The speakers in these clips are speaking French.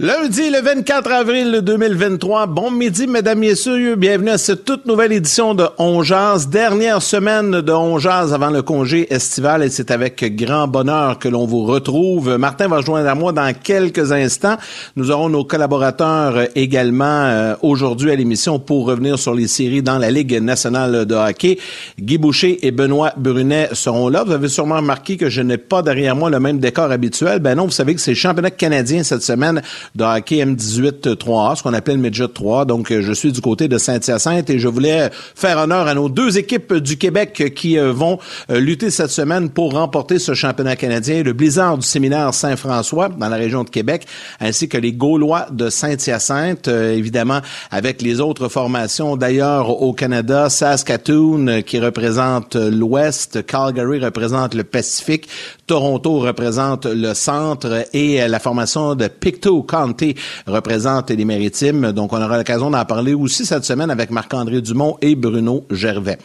Lundi, le 24 avril 2023. Bon midi, mesdames, messieurs. Bienvenue à cette toute nouvelle édition de On Dernière semaine de On avant le congé estival et c'est avec grand bonheur que l'on vous retrouve. Martin va rejoindre à moi dans quelques instants. Nous aurons nos collaborateurs également euh, aujourd'hui à l'émission pour revenir sur les séries dans la Ligue nationale de hockey. Guy Boucher et Benoît Brunet seront là. Vous avez sûrement remarqué que je n'ai pas derrière moi le même décor habituel. Ben non, vous savez que c'est le championnat canadien cette semaine de hockey M18 3A, ce qu'on appelle le Midget 3. Donc, euh, je suis du côté de Saint-Hyacinthe et je voulais faire honneur à nos deux équipes du Québec qui euh, vont euh, lutter cette semaine pour remporter ce championnat canadien. Le Blizzard du séminaire Saint-François dans la région de Québec, ainsi que les Gaulois de Saint-Hyacinthe, évidemment avec les autres formations d'ailleurs au Canada, Saskatoon qui représente l'Ouest, Calgary représente le Pacifique, Toronto représente le centre et la formation de Pictou Représente les maritimes. Donc, on aura l'occasion d'en parler aussi cette semaine avec Marc-André Dumont et Bruno Gervais.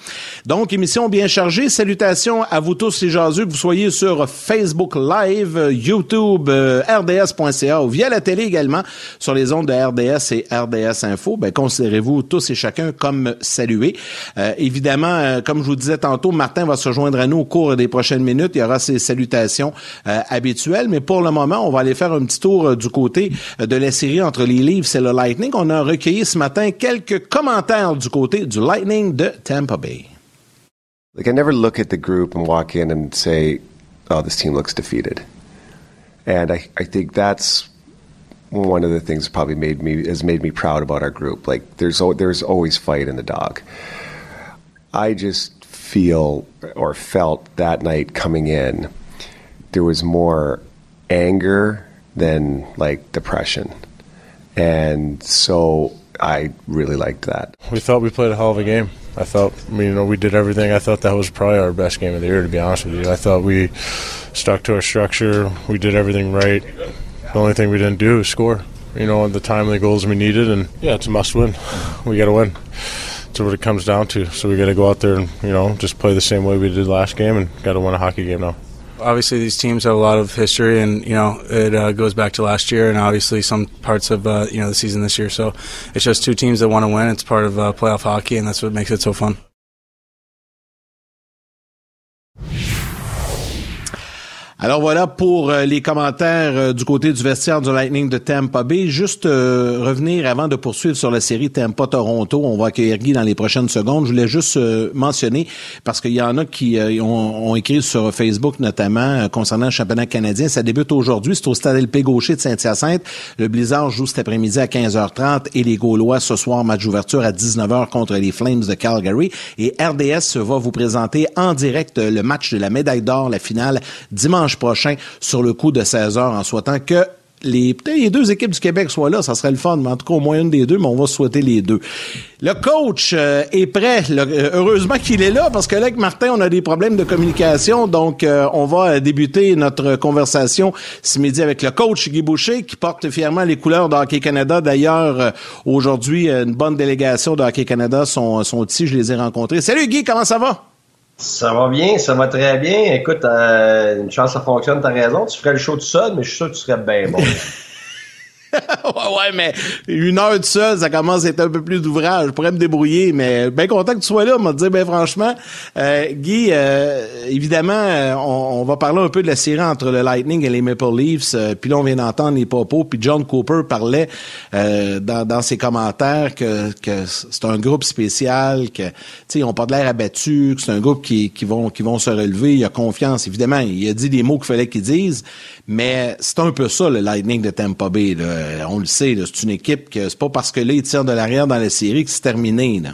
Donc, émission bien chargée. Salutations à vous tous les jaseux, que vous soyez sur Facebook Live, YouTube, euh, rds.ca ou via la télé également sur les ondes de RDS et RDS Info. Ben, considérez-vous tous et chacun comme salués. Euh, évidemment, euh, comme je vous disais tantôt, Martin va se joindre à nous au cours des prochaines minutes. Il y aura ses salutations habituelles, mais pour le moment, on va aller faire un petit tour du côté de la série entre les Leafs et le Lightning. On a recueilli ce matin quelques commentaires du côté du Lightning de Tampa Bay. Like I never look at the group and walk in and say, "Oh, this team looks defeated," and I, I think that's one of the things that probably made me has made me proud about our group. Like there's there's always fight in the dog. I just feel or felt that night coming in, there was more anger than like depression. And so I really liked that. We thought we played a hell of a game. I thought, you know, we did everything. I thought that was probably our best game of the year, to be honest with you. I thought we stuck to our structure. We did everything right. The only thing we didn't do was score, you know, the timely goals we needed. And yeah, it's a must win. We got to win. That's what it comes down to. So we got to go out there and, you know, just play the same way we did last game and got to win a hockey game now obviously these teams have a lot of history, and you know it uh, goes back to last year, and obviously some parts of uh, you know the season this year. So it's just two teams that want to win. It's part of uh, playoff hockey, and that's what makes it so fun. Alors voilà pour euh, les commentaires euh, du côté du vestiaire du Lightning de Tampa Bay. Juste euh, revenir avant de poursuivre sur la série Tampa-Toronto. On va accueillir Guy dans les prochaines secondes. Je voulais juste mentionner, parce qu'il y en a qui ont, ont, écrit sur Facebook notamment concernant le championnat canadien. Ça débute aujourd'hui. C'est au stade LP Gaucher de Saint-Hyacinthe. Le Blizzard joue cet après-midi à 15h30 et les Gaulois ce soir, match d'ouverture à 19h contre les Flames de Calgary. Et RDS va vous présenter en direct le match de la médaille d'or, la finale, dimanche prochain sur le coup de 16 heures en souhaitant que les, les deux équipes du Québec soient là, ça serait le fun, mais en tout cas au moins une des deux, mais on va souhaiter les deux. Le coach euh, est prêt. Euh, heureusement qu'il est là, parce que là, avec Martin, on a des problèmes de communication, donc euh, on va débuter notre conversation ce midi avec le coach Guy Boucher, qui porte fièrement les couleurs de Hockey Canada. D'ailleurs, aujourd'hui, une bonne délégation de Hockey Canada sont, sont ici, je les ai rencontrés. Salut Guy, comment ça va? Ça va bien, ça va très bien. Écoute, euh, une chance ça fonctionne, t'as raison. Tu ferais le show tout seul, mais je suis sûr que tu serais bien bon. ouais, mais une heure de seul, ça commence à être un peu plus d'ouvrage. Je pourrais me débrouiller, mais bien content que tu sois là, m'a dit, ben franchement. Euh, Guy, euh, évidemment, euh, on, va parler un peu de la série entre le Lightning et les Maple Leafs. puis là, on vient d'entendre les popos. Puis John Cooper parlait dans, dans, ses commentaires que, que c'est un groupe spécial, que ils ont pas de l'air abattu, que c'est un groupe qui, qui vont qui vont se relever. Il a confiance, évidemment. Il a dit des mots qu'il fallait qu'il dise, mais c'est un peu ça le Lightning de Tampa Bay. Là. Euh, on le sait, c'est une équipe que c'est pas parce que là, ils tirent de l'arrière dans la série que c'est terminé. Là.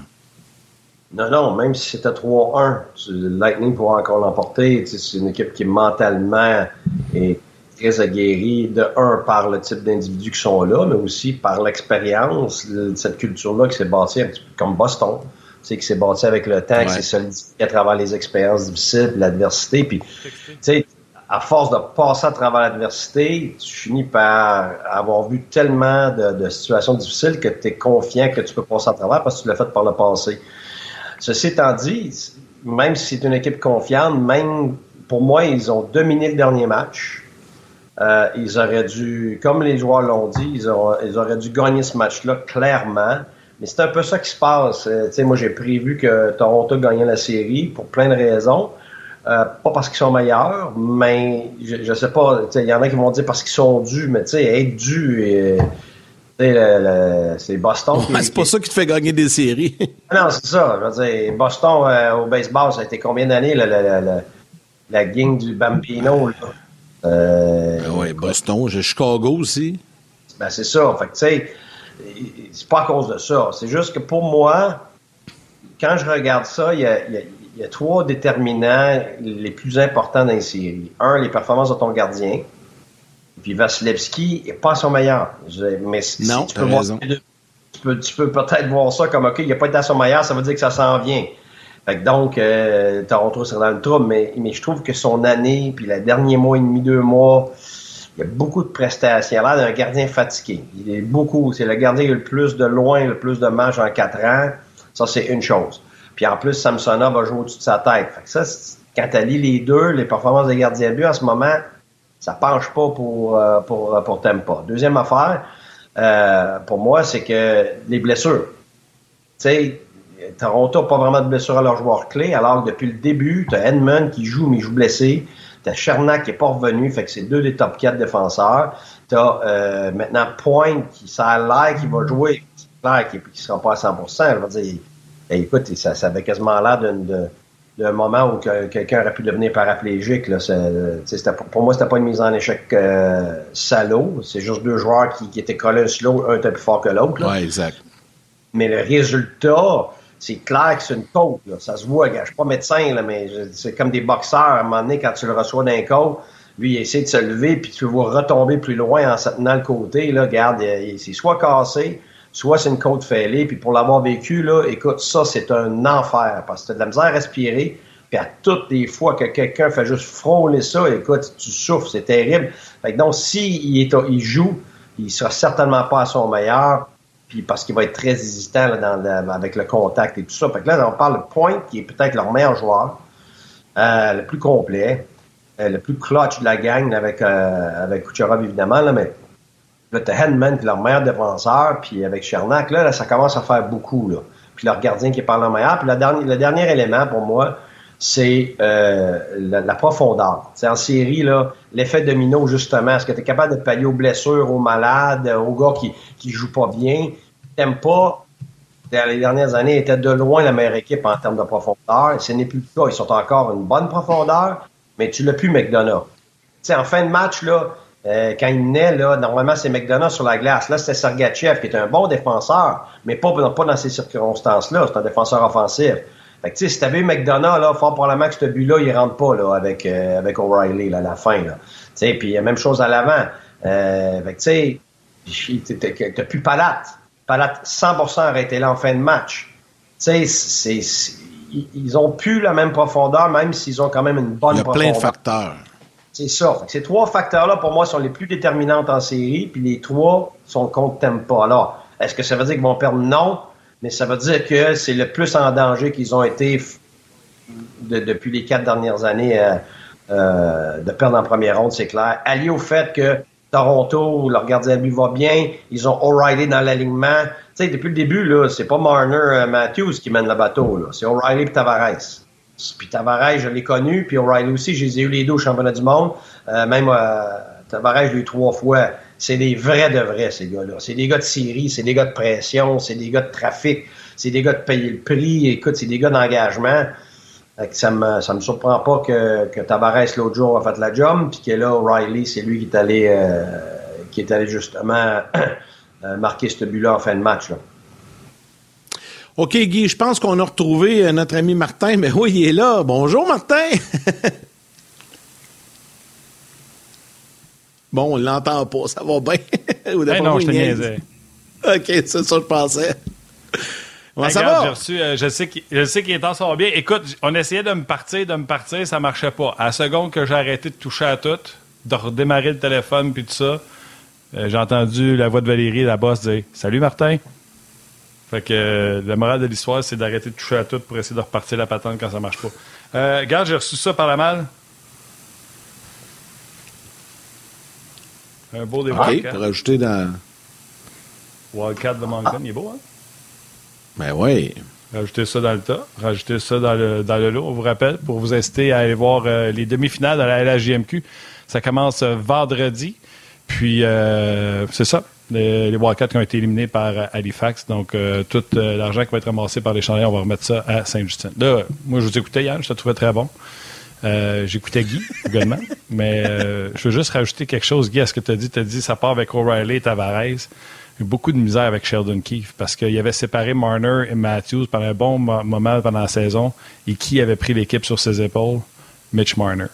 Non, non, même si c'était 3-1, le Lightning pourrait encore l'emporter. C'est une équipe qui mentalement est très aguerrie, de un, par le type d'individus qui sont là, mais aussi par l'expérience, cette culture-là qui s'est bâtie un petit peu comme Boston. Qui s'est bâti avec le temps, qui s'est solidifié à travers les expériences difficiles, l'adversité. Puis, tu sais, à force de passer à travers l'adversité, tu finis par avoir vu tellement de, situations difficiles que tu es confiant que tu peux passer à travers parce que tu l'as fait par le passé. Ceci étant dit, même si c'est une équipe confiante, même pour moi, ils ont dominé le dernier match. Euh, ils auraient dû, comme les joueurs l'ont dit, ils, auraient dû gagner ce match-là clairement. Mais c'est un peu ça qui se passe. Euh, moi, j'ai prévu que Toronto gagnait la série pour plein de raisons. Euh, pas parce qu'ils sont meilleurs, mais je, je sais pas. Il y en a qui vont dire parce qu'ils sont dus, mais tu sais, être dû, c'est Boston. c'est pas ça qui te fait gagner des séries. non, c'est ça. Je veux dire, Boston au baseball, ça a été combien d'années la, la, la, la, gang du Bambino? Là? Euh, oui, Boston, j'ai Chicago aussi. Ben, c'est ça. Fait tu sais, c'est pas à cause de ça. C'est juste que pour moi, quand je regarde ça, il y a, trois déterminants les plus importants dans les séries. Un, les performances de ton gardien. Puis Vasilevski n'est pas son meilleur. mais non, tu, peux raison. tu peux, tu peux peut-être voir ça comme, OK, il n'a pas été à son meilleur, ça veut dire que ça s'en vient donc, euh, Toronto serait dans le trouble, mais, mais je trouve que son année, puis le dernier mois et demi, deux mois, il y a beaucoup de prestations. Il a l'air d'un gardien fatigué. Il est beaucoup. C'est le gardien qui a le plus de loin, le plus de matchs en quatre ans. Ça, c'est une chose. Puis en plus, Samsonov va jouer au-dessus de sa tête. Fait que ça, quand tu lis les deux, les performances des gardiens de but, en ce moment, ça penche pas pour, euh, pour, pour Tempa. Deuxième affaire, euh, pour moi, c'est que les blessures. Tu sais, Toronto n'a pas vraiment de blessure à leur joueur clé, alors que depuis le début, tu as Edmund qui joue, mais il joue blessé. Tu as Chernak qui n'est pas revenu, fait que c'est deux des top 4 défenseurs. Tu as euh, maintenant Point qui, ça a l'air va jouer, clair qu'il ne sera pas à 100 Je veux dire, eh, écoute, ça, ça avait quasiment l'air d'un moment où quelqu'un aurait pu devenir paraplégique. Là. Pour, pour, moi, c'était pas une mise en échec euh, salaud. C'est juste deux joueurs qui, étaient collés sur l'autre, un était plus fort que l'autre. Oui, exact. Mais le résultat, c'est clair que c'est une côte. Ça se voit. Je suis pas médecin, là, mais c'est comme des boxeurs. À un moment donné, quand tu le reçois d'un côte, lui, il essaie de se lever, puis tu le vois retomber plus loin en se tenant le côté. Là, regarde, c'est soit cassé, soit c'est une côte fêlée. Puis pour l'avoir vécu, là, écoute, ça, c'est un enfer. Parce que tu as de la misère à respirer. Puis à toutes les fois que quelqu'un fait juste frôler ça, écoute, tu souffres, c'est terrible. Fait que donc, s'il il joue, il sera certainement pas à son meilleur puis parce qu'il va être très hésitant dans, avec le contact et tout ça. Fait que là, on parle de Point, qui est peut-être leur meilleur joueur, euh, le plus complet, euh, le plus clutch de la gang avec, euh, avec Kucherov, évidemment, là, mais là, t'as est leur meilleur défenseur, puis avec Chernak, là, ça commence à faire beaucoup, là. Puis leur gardien qui est par le meilleur. Puis le dernier, le dernier élément, pour moi, c'est euh, la, profondeur. C'est en série, là, l'effet domino, justement. Est-ce que tu es capable de pallier aux blessures, aux malades, aux gars qui qui jouent pas bien? T'aimes pas, dans les dernières années, était de loin la meilleure équipe en termes de profondeur. Ce n'est plus le cas. Ils sont encore une bonne profondeur, mais tu l'as plus McDonough. sais, en fin de match, là, euh, quand il naît, là, normalement, c'est McDonough sur la glace. Là, c'était Sergachev, qui est un bon défenseur, mais pas, pas dans ces circonstances-là. C'est un défenseur offensif. Fait que, tu sais, si t'avais eu McDonough, là, fort probablement que ce but-là, il rentre pas, là, avec, euh, avec O'Reilly, là, à la fin, là. Tu sais, puis même chose à l'avant. Euh, fait que, tu sais, t'as plus Palate. Palate 100% arrêté là en fin de match. Tu sais, ils ont plus la même profondeur, même s'ils ont quand même une bonne profondeur. Il y a plein de facteurs. C'est ça. Ces trois facteurs-là, pour moi, sont les plus déterminants en série, puis les trois sont contre Tempa. Alors, est-ce que ça veut dire qu'ils vont perdre? Non mais ça veut dire que c'est le plus en danger qu'ils ont été depuis les quatre dernières années euh, euh, de perdre en première ronde, c'est clair. Allié au fait que Toronto, leur gardien de but va bien, ils ont O'Reilly dans l'alignement. Tu sais, depuis le début, là, c'est pas Marner euh, Matthews qui mène le bateau, là. C'est O'Reilly et Tavares. Puis Tavares, je l'ai connu, puis O'Reilly aussi, je les ai eu les deux au championnat du monde. même Tavares, je eu trois fois c'est des vrais de vrais, ces gars-là. C'est des gars de série, c'est des gars de pression, c'est des gars de trafic, c'est des gars de payer le prix. Écoute, c'est des gars d'engagement. Ça me, ça me surprend pas que, que Tavares l'autre jour a fait la job, puis que là, O'Reilly, c'est lui qui est allé, euh, qui est allé justement euh, marquer ce but-là en fin de match. Là. OK, Guy, je pense qu'on a retrouvé euh, notre ami Martin. Mais oui, il est là. Bonjour, Martin. Bon, on l'entend pas, ça va bien. ben non, je te niaisais. OK, c'est ça que je pensais. Comment ça va? Reçu, euh, je sais qu'il est en sont bien. Écoute, on essayait de me partir, de me partir, ça marchait pas. À la seconde que j'ai arrêté de toucher à tout, de redémarrer le téléphone puis tout ça, euh, j'ai entendu la voix de Valérie, la boss, dire Salut Martin. Fait que euh, la morale de l'histoire, c'est d'arrêter de toucher à tout pour essayer de repartir la patente quand ça marche pas. regarde, j'ai reçu ça par la malle. Un beau des pour rajouter dans. Wildcat de Moncton, il est beau, hein? Ben oui. Rajoutez ça dans le tas. Rajoutez ça dans le, dans le lot. On vous rappelle, pour vous inciter à aller voir euh, les demi-finales de la LHJMQ. Ça commence euh, vendredi. Puis, euh, c'est ça. Les, les, Wildcats qui ont été éliminés par Halifax. Donc, tout l'argent qui va être ramassé par les chandeliers, on va remettre ça à Saint-Justin. Là, moi, je vous écoutais hier. Je te trouvais très bon. J'écoutais Guy également. mais je veux juste rajouter quelque chose, Guy, à ce que tu as dit. Tu as dit ça part avec O'Reilly et Tavares eu beaucoup de misère avec Sheldon Keefe parce qu'il avait séparé Marner et Matthews pendant un bon moment pendant la saison. Et qui avait pris l'équipe sur ses épaules? Mitch Marner.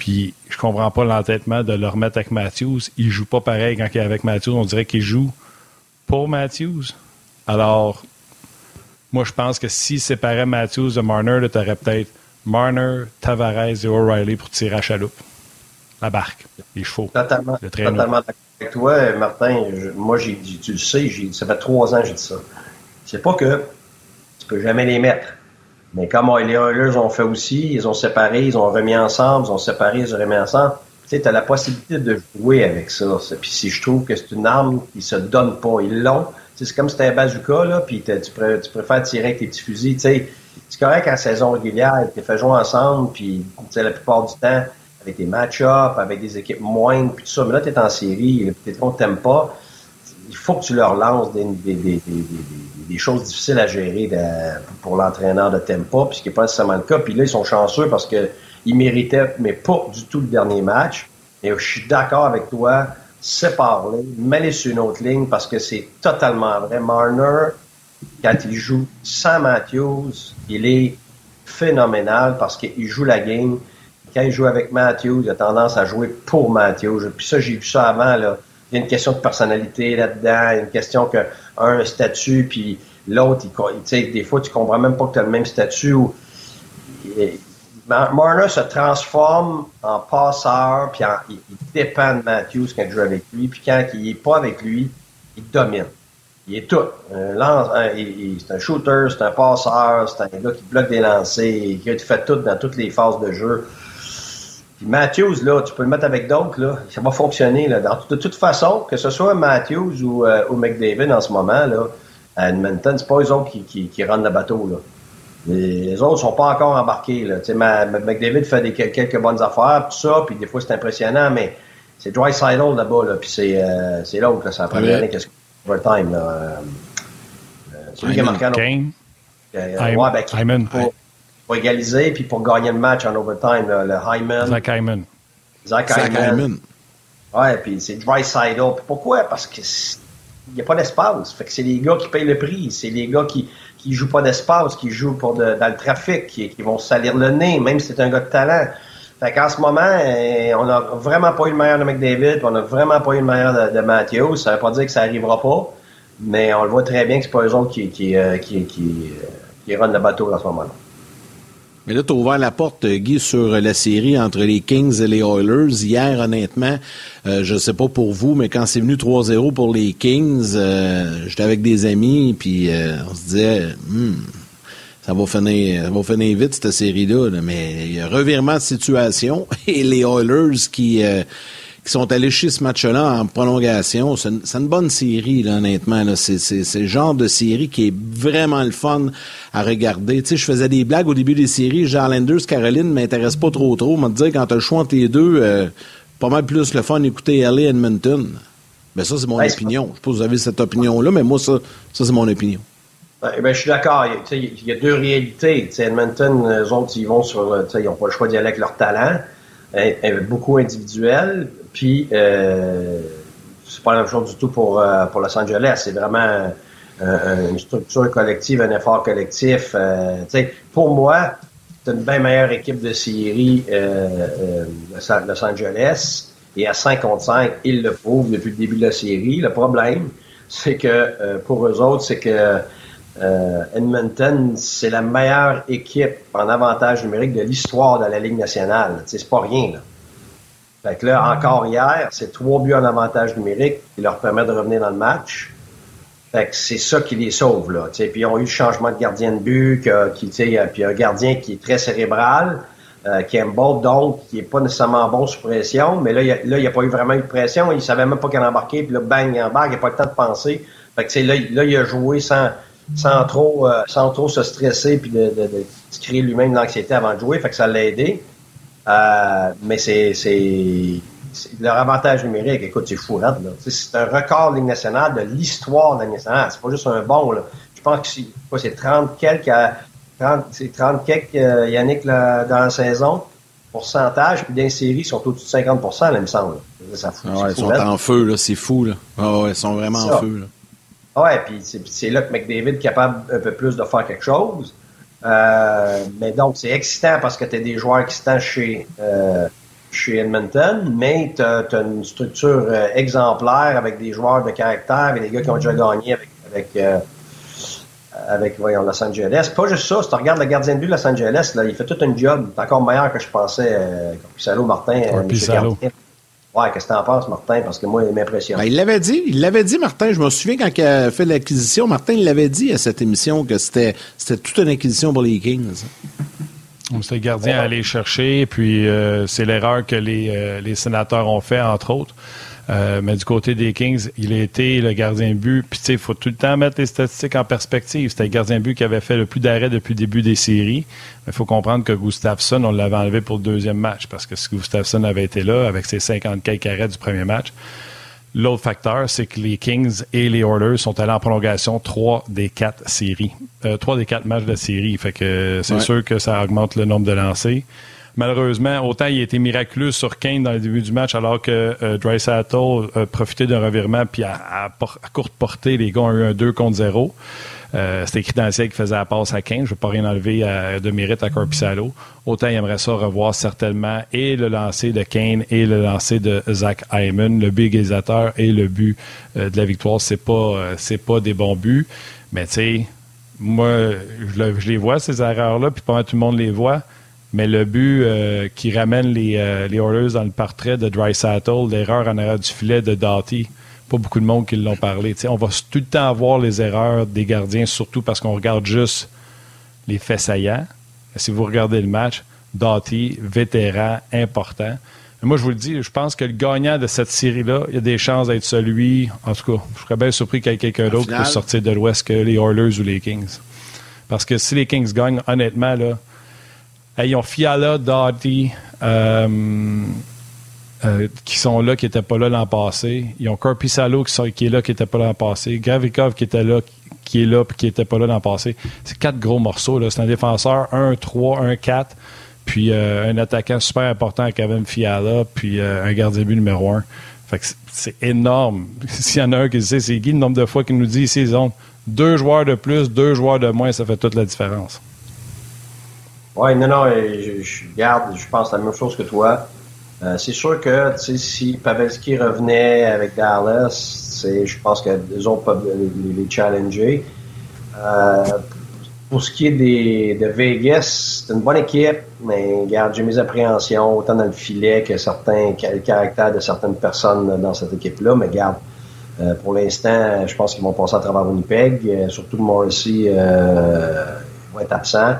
Puis je comprends pas l'entêtement de le remettre avec Matthews. Il joue pas pareil quand il est avec Matthews. On dirait qu'il joue pour Matthews. Alors, moi, je pense que s'il séparait Matthews de Marner, tu aurais peut-être Marner, Tavares et O'Reilly pour tirer à chaloupe. La barque, les chevaux. Totalement, totalement avec toi, Martin, moi, j'ai dit, tu le sais, ça fait trois ans que j'ai dit ça. C'est pas que tu peux jamais les mettre. Mais comme les Oilers ont fait aussi, ils ont séparé, ils ont remis ensemble, ils ont séparé, ils ont remis ensemble. Tu sais, as la possibilité de jouer avec ça. Puis si je trouve que c'est une arme qui se donne pas, ils l'ont. C'est comme si c'était un bazooka, là, puis tu, préfères tirer avec tes petits fusils. Tu sais, c'est correct en saison régulière, tu fait jouer ensemble, puis la plupart du temps, avec des match-ups, avec des équipes moindres, puis tout ça. Mais là, tu en série, peut-être qu'on t'aime pas. Il faut que tu leur lances des, des, des, des choses difficiles à gérer pour l'entraîneur de Tempa, puis ce qui n'est pas nécessairement le cas. Puis là, ils sont chanceux parce qu'ils méritaient, mais pas du tout le dernier match. Et je suis d'accord avec toi, sépare-les, sur une autre ligne parce que c'est totalement vrai. Marner, quand il joue sans Matthews, il est phénoménal parce qu'il joue la game quand il joue avec Matthews, il a tendance à jouer pour Matthews. Puis ça, j'ai vu ça avant. Il y a une question de personnalité là-dedans, il y a une question que un statut, puis l'autre, il, des fois, tu comprends même pas que tu as le même statut. Marner se transforme en passeur, puis il, dépend de Matthews quand il joue avec lui, puis quand il n'est pas avec lui, il domine. Il est tout. c'est un shooter, c'est un passeur, c'est un gars qui bloque des lancers, qui fait tout dans toutes les phases de jeu. Puis Matthews, là, tu peux le mettre avec d'autres, là, ça va fonctionner. Là. de toute façon, que ce soit Matthews ou, euh, ou McDavid en ce moment, là, à Edmonton, c'est pas eux autres qui, qui, qui rendent le bateau. Là. Les autres sont pas encore embarqués. Là. Ma, McDavid fait des, quelques bonnes affaires, tout ça, puis des fois c'est impressionnant, mais c'est Dry Sidle là-bas, là, puis c'est, euh, c'est l'autre, là, ça prend première année qu'est-ce que overtime. Là. Euh, euh, celui qui a marqué en euh, ouais, ben, Hyman pour égaliser puis pour gagner le match en overtime, le Hyman. Zach Hyman. Zach, Hyman. Ouais, puis c'est Dry Side Pourquoi? Parce que il n'y a pas d'espace. Fait que c'est les gars qui payent le prix. C'est les gars qui qui jouent pas d'espace, qui jouent pour dans le trafic, qui, qui vont salir le nez, même si c'est un gars de talent. Fait qu'en ce moment, eh, on n'a vraiment pas eu le meilleur de McDavid, on n'a vraiment pas eu le meilleur de, de Matthews. Ça veut pas dire que ça arrivera pas, mais on le voit très bien que c'est pas eux autres qui, qui, euh, qui, qui, euh, qui le bateau en ce moment-là. Mais là, tu as ouvert la porte, Guy, sur la série entre les Kings et les Oilers. Hier, honnêtement, euh, je sais pas pour vous, mais quand c'est venu 3-0 pour les Kings, euh, j'étais avec des amis, puis euh, on se disait, hmm, ça va finir, ça va finir vite cette série-là. Mais il y a revirement de situation et les Oilers qui qui sont allés chez ce match-là en prolongation. C'est une, bonne série, là, honnêtement. C'est le genre de série qui est vraiment le fun à regarder. Tu sais, je faisais des blagues au début des séries. Jean Landers, Caroline m'intéresse pas trop trop. On m'a dit quand tu as le choix entre les deux, euh, pas mal plus le fun d'écouter LA Edmonton. Ben ça, c'est mon opinion. Je sais pas si vous avez cette opinion-là, mais moi, ça, ça c'est mon opinion. Ben, je suis d'accord. Il, y a deux réalités. Edmonton, eux autres, ils vont sur. Ils n'ont pas le choix d'y aller avec leur talent. beaucoup individuel. Puis, euh, c'est pas la même chose du tout pour, euh, pour Los Angeles. C'est vraiment une structure collective, un effort collectif. Euh, pour moi, c'est une bien meilleure équipe de série euh, euh, Los Angeles. Et à 5 contre 5, ils le prouvent depuis le début de la série. Le problème, c'est que pour eux autres, c'est que Edmonton, c'est la meilleure équipe en avantage numérique de l'histoire de la Ligue nationale. C'est pas rien. Là. Fait que là, encore hier, c'est trois buts en avantage numérique qui leur permet de revenir dans le match. Fait que c'est ça qui les sauve, là. Puis ils ont eu le changement de gardien de but, qui, puis un gardien qui est très cérébral. Euh, Campbell, donc, qui est pas nécessairement bon sous pression, mais là, il n'y a, pas eu vraiment eu de pression. Il savait même pas qu'il embarquait, puis là, bang, il embarque, il n'a pas le temps de penser. Fait que, là, là, il a joué sans, sans trop, euh, sans trop se stresser puis de, de, de, créer lui-même l'anxiété avant de jouer. Fait que ça l'a aidé. Euh, mais c'est, c'est, leur avantage numérique. Écoute, c'est fou, là. C'est un record de Ligue nationale de l'histoire de la Ligue nationale. C'est pas juste un bon, là. Je pense que c'est, 30 quelques, 30, c'est 30 quelques, euh, Yannick, là, dans la saison pourcentage, puis dans les séries, ils sont au-dessus de 50% là, il me semble. Ça fout, ah ouais, ils sont en feu, là, c'est fou, là. Ah ouais, ils sont vraiment en feu, là. Ouais, puis c'est là que McDavid est capable un peu plus de faire quelque chose. Euh, mais donc, c'est excitant parce que tu as des joueurs excitants chez, euh, chez Edmonton, mais tu as, une structure euh, exemplaire avec des joueurs de caractère, avec des gars qui ont déjà gagné avec, avec, euh, avec voyons, Los Angeles. Pas juste ça, si tu regardes le gardien de but de Los Angeles, là, il fait tout un job. Encore meilleur que je pensais. Euh, Pisalo Martin. Ouais, Ouais, qu'est-ce que t'en penses, Martin? Parce que moi, il m'impressionne. Ben, il l'avait dit, il l'avait dit, Martin. Je me souviens quand il a fait l'acquisition, Martin, il l'avait dit à cette émission que c'était, c'était toute une acquisition pour les Kings. C'était le gardien à aller chercher, puis euh, c'est l'erreur que les, euh, les sénateurs ont fait, entre autres. Euh, mais du côté des Kings, il a été le gardien de but. Puis, tu sais, il faut tout le temps mettre les statistiques en perspective. C'était le gardien de but qui avait fait le plus d'arrêts depuis le début des séries. Mais il faut comprendre que Gustafsson, on l'avait enlevé pour le deuxième match. Parce que si Gustafsson avait été là, avec ses 50 quelques arrêts du premier match, L'autre facteur, c'est que les Kings et les Oilers sont allés en prolongation trois des quatre séries. Euh, trois des quatre matchs de série. Fait que c'est sûr que ça augmente le nombre de lancers malheureusement, autant il a été miraculeux sur Kane dans le début du match, alors que euh, Dry a profité d'un revirement, puis à, courte portée, les gars ont eu un 2 contre 0. Euh, C'était écrit dans le ciel qui faisait la passe à Kane. Je ne veux pas rien enlever de mérite à Corpissalo. Autant il aimerait ça revoir certainement et le lancer de Kane et le lancer de Zach Hyman, le but égalisateur et le but euh, de la victoire. C'est pas, euh, c'est pas des bons buts. Mais tu sais, moi, je, les vois, ces erreurs-là, puis pas tout le monde les voit. Mais le but euh, qui ramène les, euh, les Oilers dans le portrait de Dry l'erreur en arrière du filet de Doughty, pas beaucoup de monde qui l'ont parlé. on va tout le temps avoir les erreurs des gardiens, surtout parce qu'on regarde juste les faits saillants. Si vous regardez le match, Doughty, vétéran, important. moi, je vous le dis, je pense que le gagnant de cette série-là, il y a des chances d'être celui, en tout cas, je serais bien surpris qu'il y ait quelqu'un d'autre puisse sortir de l'Ouest que les Oilers ou les Kings. Parce que si les Kings gagnent, honnêtement, là, ils ont Fiala, Doughty, euh, euh, qui sont là, qui n'étaient pas là l'an passé. Ils ont Corpissalo qui, qui est là, qui n'était pas là l'an passé. Gravikov qui était là, qui est là, puis qui n'était pas là l'an passé. C'est quatre gros morceaux. C'est un défenseur 1-3, 1-4, puis euh, un attaquant super important, Kevin Fiala, puis un gardien but numéro 1. c'est énorme. S'il y en a un qui sait, c'est Guy, le nombre de fois qu'il nous dit ici, ils ont deux joueurs de plus, deux joueurs de moins, ça fait toute la différence. Oui, non, non, je, garde, je pense la même chose que toi. Euh, c'est sûr que si Pavelski revenait avec Dallas, je pense que les autres peuvent les, challenger. Euh, pour ce qui est des, de Vegas, c'est une bonne équipe, mais garde, j'ai mes appréhensions, autant dans le filet que certains le caractère de certaines personnes dans cette équipe-là, mais garde. Euh, pour l'instant, je pense qu'ils vont passer à travers Winnipeg. surtout Morrissey va être absent.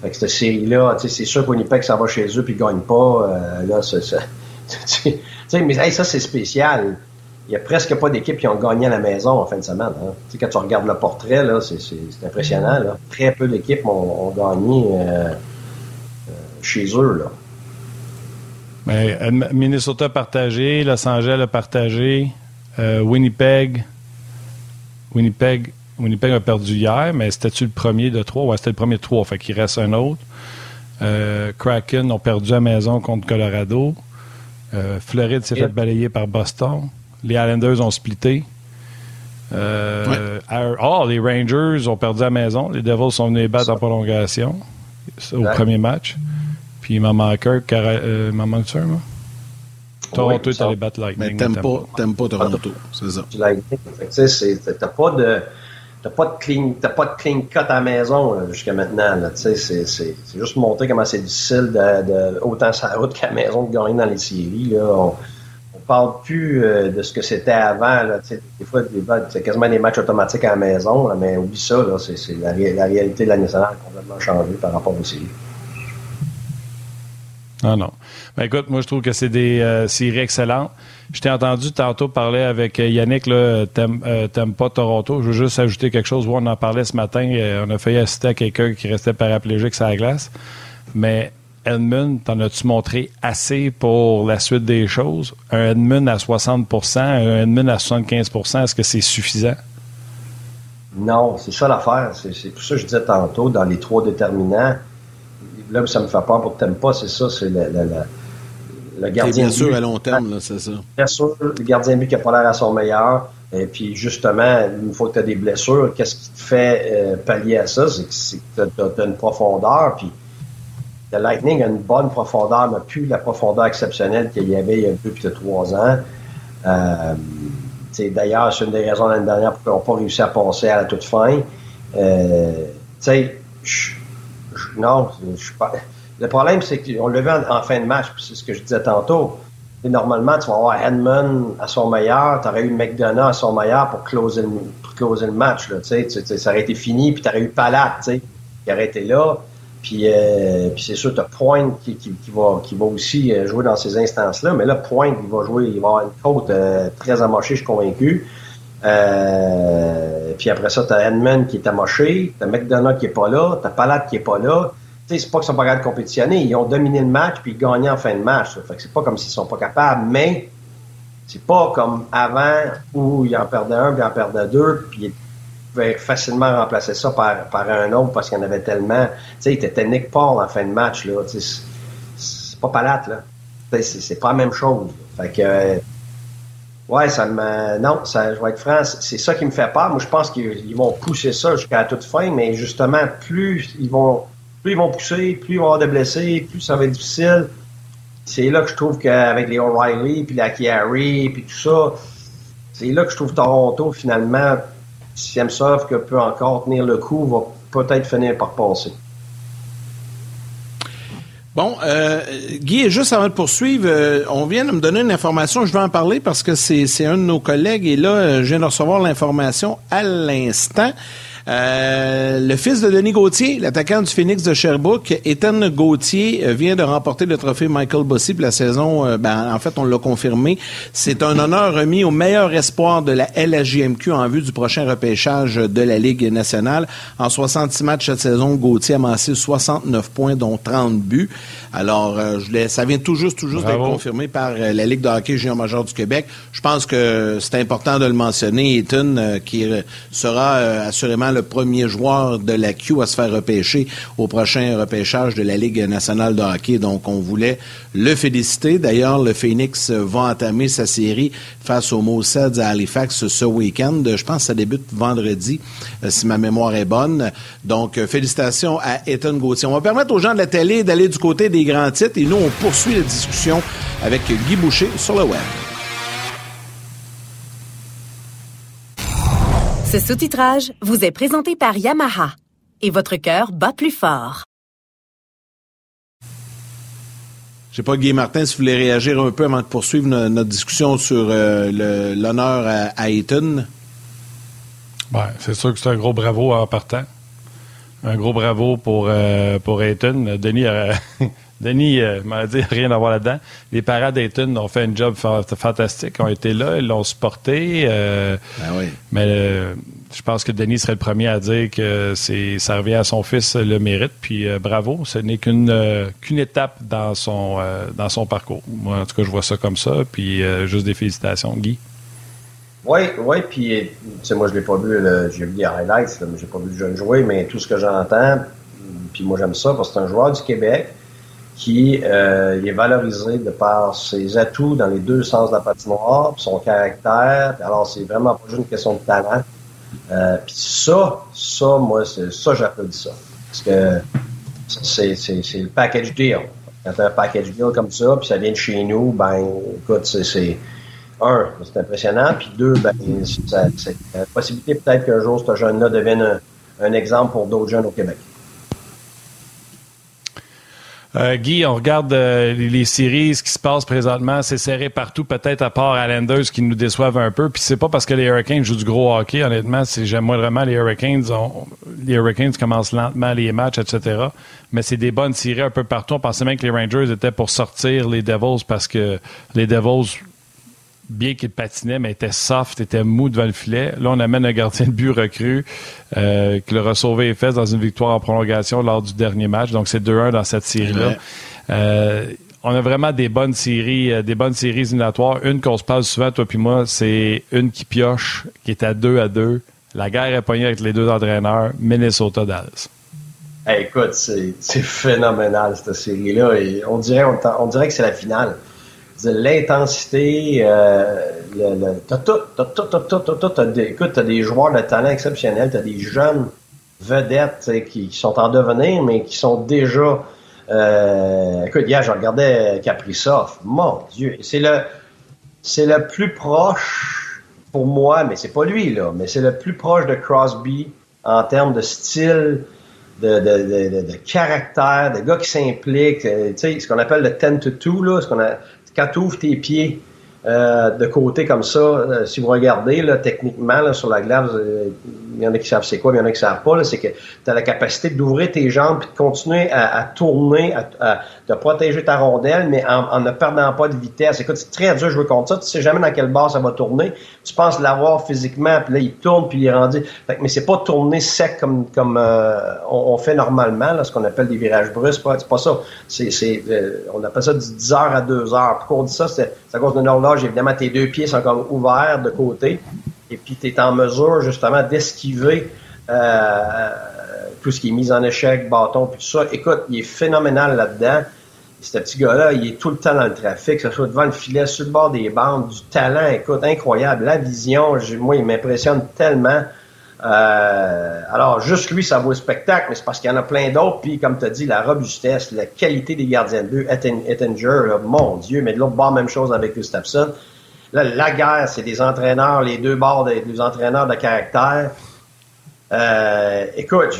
Fait que cette série-là, c'est sûr qu'Winnipeg ça va chez eux puis ne gagne pas. Euh, là, c'est, mais ça, c'est spécial. Il n'y a presque pas d'équipes qui ont gagné à la maison en fin de semaine. Hein. Quand tu regardes le portrait, là, c'est, impressionnant. Là. Très peu d'équipes ont, gagné euh, euh, chez eux. Là. Mais, Minnesota partagé, Los Angeles partagé, Winnipeg, Winnipeg Winnipeg a perdu hier, mais c'était-tu le premier de trois? Ouais, c'était le premier de trois, fait qu'il reste un autre. Euh, Kraken ont perdu à maison contre Colorado. Euh, Floride s'est fait balayer par Boston. Les Islanders ont splitté. Euh, oh, les Rangers ont perdu à maison. Les Devils sont venus battre en prolongation au premier match. Puis il m'en manque un. Euh, m'en manque un, moi? Toronto est allé battre Lightning. Mais t'aimes pas, pas Toronto, c'est ça. Lightning, tu sais, t'as pas de t'as pas de clean, t'as pas de clean cut à la maison jusqu'à maintenant. Là, c'est, c'est, c'est juste montrer comment c'est difficile de, autant la route qu'à la maison de gagner dans les séries. Là. On, on parle plus euh, de ce que c'était avant. Là, des fois, c'est quasiment des matchs automatiques à la maison, là, mais oublie ça, là, c'est, la, réalité de la nationale a complètement changé par rapport aux séries. Ah non. Ben écoute, moi je trouve que c'est des euh, séries excellentes. Je t'ai entendu tantôt parler avec Yannick, là, t'aimes, euh, pas Toronto. Je veux juste ajouter quelque chose. on en parlait ce matin. on a failli assister à quelqu'un qui restait paraplégique sur la glace. Mais Edmund, t'en as-tu montré assez pour la suite des choses? Un Edmund à 60% un Edmund à 75% est-ce que c'est suffisant? Non, c'est ça l'affaire. C'est pour ça que je disais tantôt, dans les trois déterminants, là, ça me fait peur pour que t'aimes pas, c'est ça, c'est le, le, gardien bien sûr, à long terme, c'est ça. Bien sûr, le gardien but qui n'a pas l'air à son meilleur. Et puis, justement, une fois que tu as des blessures, qu'est-ce qui te fait euh, pallier à ça? C'est que tu as, une profondeur, puis le Lightning a une bonne profondeur, mais plus la profondeur exceptionnelle qu'il y avait il y a deux puis trois ans. Euh, D'ailleurs, c'est une des raisons l'année dernière pour qu'on n'ait pas réussi à passer à la toute fin. Euh, non. Le problème, c'est qu'on le vu en, fin de match, c'est ce que je disais tantôt. Et normalement, tu vas avoir Edmund à son meilleur, tu aurais eu McDonough à son meilleur pour closer le, match. Ça aurait été fini, puis tu aurais eu Palat qui aurait été là. Puis, euh, c'est sûr, tu as Point qui, qui, va, qui va aussi euh, jouer dans ces instances-là. Mais là, Point, il va jouer, il va avoir une côte euh, très amochée, je suis convaincu. Puis après ça, tu as Edmund qui est amoché, tu as McDonough qui est pas là, tu as Palat qui est pas là. Sais, c'est pas qu'ils sont pas capables de compétitionner. Ils ont dominé le match puis ils gagné en fin de match. Fait que c'est pas comme s'ils sont pas capables, mais c'est pas comme avant où ils en perdaient un puis ils en perdaient deux puis pouvais facilement remplacer ça par, un autre parce qu'il y en avait tellement. Tu sais, il était Nick Paul en fin de match, là. C'est pas palate, là. C'est pas la même chose. Fait que. Ouais, ça me. Non, ça, je vais être franc, c'est ça qui me fait peur. Moi, je pense qu'ils vont pousser ça jusqu'à toute fin, mais justement, plus ils vont. Plus ils vont pousser, plus ils vont avoir de blessés, plus ça va être difficile. C'est là que je trouve qu'avec les O'Reilly, puis la Chiari, puis tout ça, c'est là que je trouve Toronto, finalement, si savent que peut encore tenir le coup, va peut-être finir par passer. Bon, euh, Guy, juste avant de poursuivre, euh, on vient de me donner une information, je vais en parler parce que c'est un de nos collègues et là, euh, je viens de recevoir l'information à l'instant. Euh, le fils de Denis Gauthier, l'attaquant du Phoenix de Sherbrooke, Ethan Gauthier, euh, vient de remporter le trophée Michael Bossy pour la saison. Euh, ben, en fait, on l'a confirmé. C'est un honneur remis au meilleur espoir de la LHJMQ en vue du prochain repêchage de la Ligue nationale. En 66 matchs cette saison, Gauthier a amassé 69 points, dont 30 buts. Alors, je ça vient tout juste, tout juste d'être confirmé par la Ligue de hockey junior major du Québec. Je pense que c'est important de le mentionner. Ethan, qui sera assurément le premier joueur de la Q à se faire repêcher au prochain repêchage de la Ligue nationale de hockey. Donc, on voulait le féliciter. D'ailleurs, le Phoenix va entamer sa série face au Mossad à Halifax ce week-end. Je pense que ça débute vendredi, euh, si ma mémoire est bonne. Donc, euh, félicitations à Ethan Gauthier. On va permettre aux gens de la télé d'aller du côté des grands titres et nous, on poursuit la discussion avec Guy Boucher sur le web. Ce sous-titrage vous est présenté par Yamaha et votre cœur bat plus fort. Je sais pas, Guy Martin, si vous voulez réagir un peu avant de poursuivre notre discussion sur euh, l'honneur à, Eton. Ben, c'est sûr que c'est un gros bravo en partant. Un gros bravo pour, euh, pour Ayton. Denis a, Denis euh, m'a dit rien à voir là-dedans. Les parents d'Ayton ont fait un job fantastique, ont été là, ils l'ont supporté. Euh, ben oui. Mais euh, je pense que Denis serait le premier à dire que c'est ça revient à son fils le mérite. Puis bravo, ce n'est qu'une qu'une étape dans son dans son parcours. Moi, en tout cas, je vois ça comme ça. Puis juste des félicitations, Guy. Oui, oui, puis moi je l'ai pas vu, j'ai vu les highlights, mais j'ai pas vu le jeune jouer, mais tout ce que j'entends, puis moi j'aime ça parce que c'est un joueur du Québec qui euh, est valorisé de par ses atouts dans les deux sens de la patinoire, puis son caractère. alors, c'est vraiment pas juste une question de talent. Euh, puis ça, ça, moi, c'est ça, j'applaudis ça. Parce que c'est, le package deal. Quand un package deal comme ça, puis ça vient de chez nous, ben, écoute, c'est un, c'est impressionnant, puis deux, ben, c'est, la possibilité peut-être qu'un jour, ce jeune-là devienne un exemple pour d'autres jeunes au Québec. Euh, Guy, on regarde euh, les, séries, ce qui se passe présentement, c'est serré partout, peut-être à part Islanders qui nous déçoivent un peu. Puis c'est pas parce que les Hurricanes jouent du gros hockey, honnêtement. C'est j'aime vraiment les Hurricanes. les Hurricanes commencent lentement les matchs, etc. Mais c'est des bonnes séries un peu partout. On pensait même que les Rangers étaient pour sortir les Devils parce que les Devils bien qu'il patinait, mais était soft, était mou devant le filet. Là, on amène un gardien de but recru euh, qui l'a sauvé et fait dans une victoire en prolongation lors du dernier match. Donc, c'est 2-1 dans cette série-là. Euh, on a vraiment des bonnes séries, euh, des bonnes séries éliminatoires. Une qu'on se passe souvent, toi puis moi, c'est une qui pioche, qui est à 2 à 2. La guerre est poignée avec les deux entraîneurs, Minnesota Dallas. écoute, c'est phénoménal cette série-là. On dirait, on dirait que c'est la finale l'intensité, euh, le, t'as tout, t'as tout, t'as tout, t'as tout, des, écoute, t'as des joueurs de talent exceptionnels, t'as des jeunes vedettes qui, sont en devenir, mais qui sont déjà, euh, écoute, hier, je regardais Kaprizov, mon Dieu, c'est le, c'est le plus proche pour moi, mais c'est pas lui, là, mais c'est le plus proche de Crosby en termes de style, de, de, de, de, caractère, de gars qui s'impliquent, euh, tu sais, ce qu'on appelle le 10 to 2, là, ce qu'on a, quand tu ouvres tes pieds euh, de côté comme ça, euh, si vous regardez là, techniquement sur la glace, euh, il y en a qui savent c'est quoi, il y en a qui savent pas, c'est que tu as la capacité d'ouvrir tes jambes et de continuer à, tourner, à, de protéger ta rondelle, mais en, ne perdant pas de vitesse. Écoute, c'est très dur de jouer contre ça. Tu sais jamais dans quelle barre ça va tourner. Tu penses l'avoir physiquement, puis là, il tourne, puis il est rendu. Fait, mais c'est pas tourner sec comme comme on, fait normalement, là, ce qu'on appelle des virages brusques. C'est pas ça. C'est, on appelle ça de 10 heures à 2 heures. Pourquoi on dit ça? C'est à cause d'une horloge évidemment, tes deux pieds sont comme ouverts de côté, et puis tu es en mesure justement d'esquiver euh, tout ce qui est mis en échec, bâton, puis tout ça. Écoute, il est phénoménal là-dedans. Ce petit gars-là, il est tout le temps dans le trafic, que ce soit devant le filet, sur le bord des bandes, du talent, écoute, incroyable. La vision, moi, il m'impressionne tellement. Euh, alors, juste lui, ça vaut le spectacle, mais c'est parce qu'il y en a plein d'autres. Puis, comme tu as dit, la robustesse, la qualité des gardiens de but, Ettinger, mon Dieu, mais de l'autre bord, même chose avec Gustafsson. Là, la guerre, c'est des entraîneurs, les deux bords des, entraîneurs de caractère. Euh, écoute,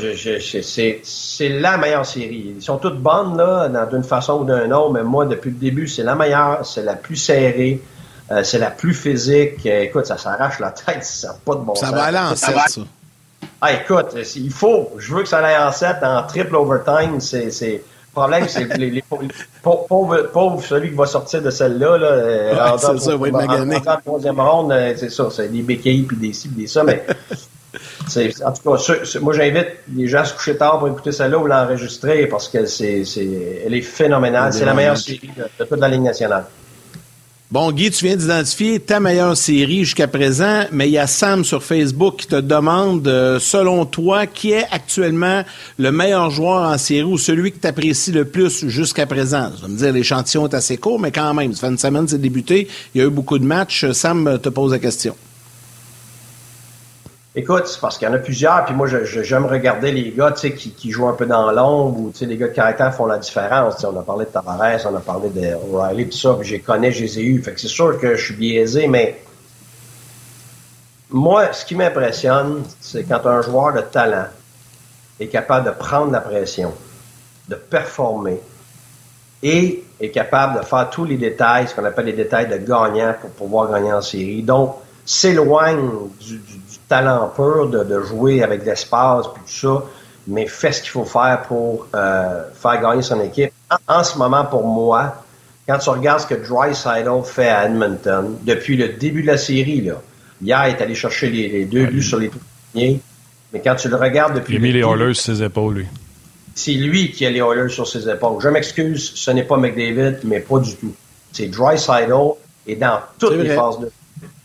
c'est la meilleure série. Ils sont toutes bonnes, là, d'une façon ou d'une autre, mais moi, depuis le début, c'est la meilleure, c'est la plus serrée. Euh, c'est la plus physique. Euh, écoute, ça s'arrache la tête, ça n'a pas de bon ça Va aller en 7, ça. Ah, écoute, il faut. Je veux que ça aille en 7, en triple overtime. C'est, le problème, c'est que les, pauvres, celui qui va sortir de celle-là, là, c'est ça, va être magané. En, troisième ronde, c'est ça, c'est des béquilles puis des ci des ça, mais en tout cas, moi j'invite les gens à se coucher tard pour écouter celle-là ou l'enregistrer parce que c'est, elle est phénoménale. C'est la meilleure série de toute la Ligue nationale. Bon, Guy, tu viens d'identifier ta meilleure série jusqu'à présent, mais il y a Sam sur Facebook qui te demande, euh, selon toi, qui est actuellement le meilleur joueur en série ou celui que tu apprécies le plus jusqu'à présent? Tu vas me dire, l'échantillon est assez court, mais quand même, ça fait une semaine c'est débuté, il y a eu beaucoup de matchs. Sam te pose la question. Écoute, c'est parce qu'il y en a plusieurs, puis moi, j'aime regarder les gars qui, qui jouent un peu dans l'ombre, ou les gars de caractère font la différence. on a parlé de Tavares, on a parlé de O'Reilly, tout ça, puis je connais, je les. Fait que c'est sûr que je suis biaisé, mais moi, ce qui m'impressionne, c'est quand un joueur de talent est capable de prendre la pression, de performer, et est capable de faire tous les détails, ce qu'on appelle les détails de gagnant pour pouvoir gagner en série. Donc, s'éloigne du talent pur de, jouer avec l'espace puis tout ça, mais fait ce qu'il faut faire pour euh, faire gagner son équipe. En, ce moment, pour moi, quand tu regardes ce que Dreisaitl fait à Edmonton depuis le début de la série, là, hier, il est allé chercher les, deux buts sur les premiers, mais quand tu le regardes depuis... Il a mis les Oilers sur ses épaules, lui. C'est lui qui a les Oilers sur ses épaules. Je m'excuse, ce n'est pas McDavid, mais pas du tout. C'est Dreisaitl et dans toutes les phases de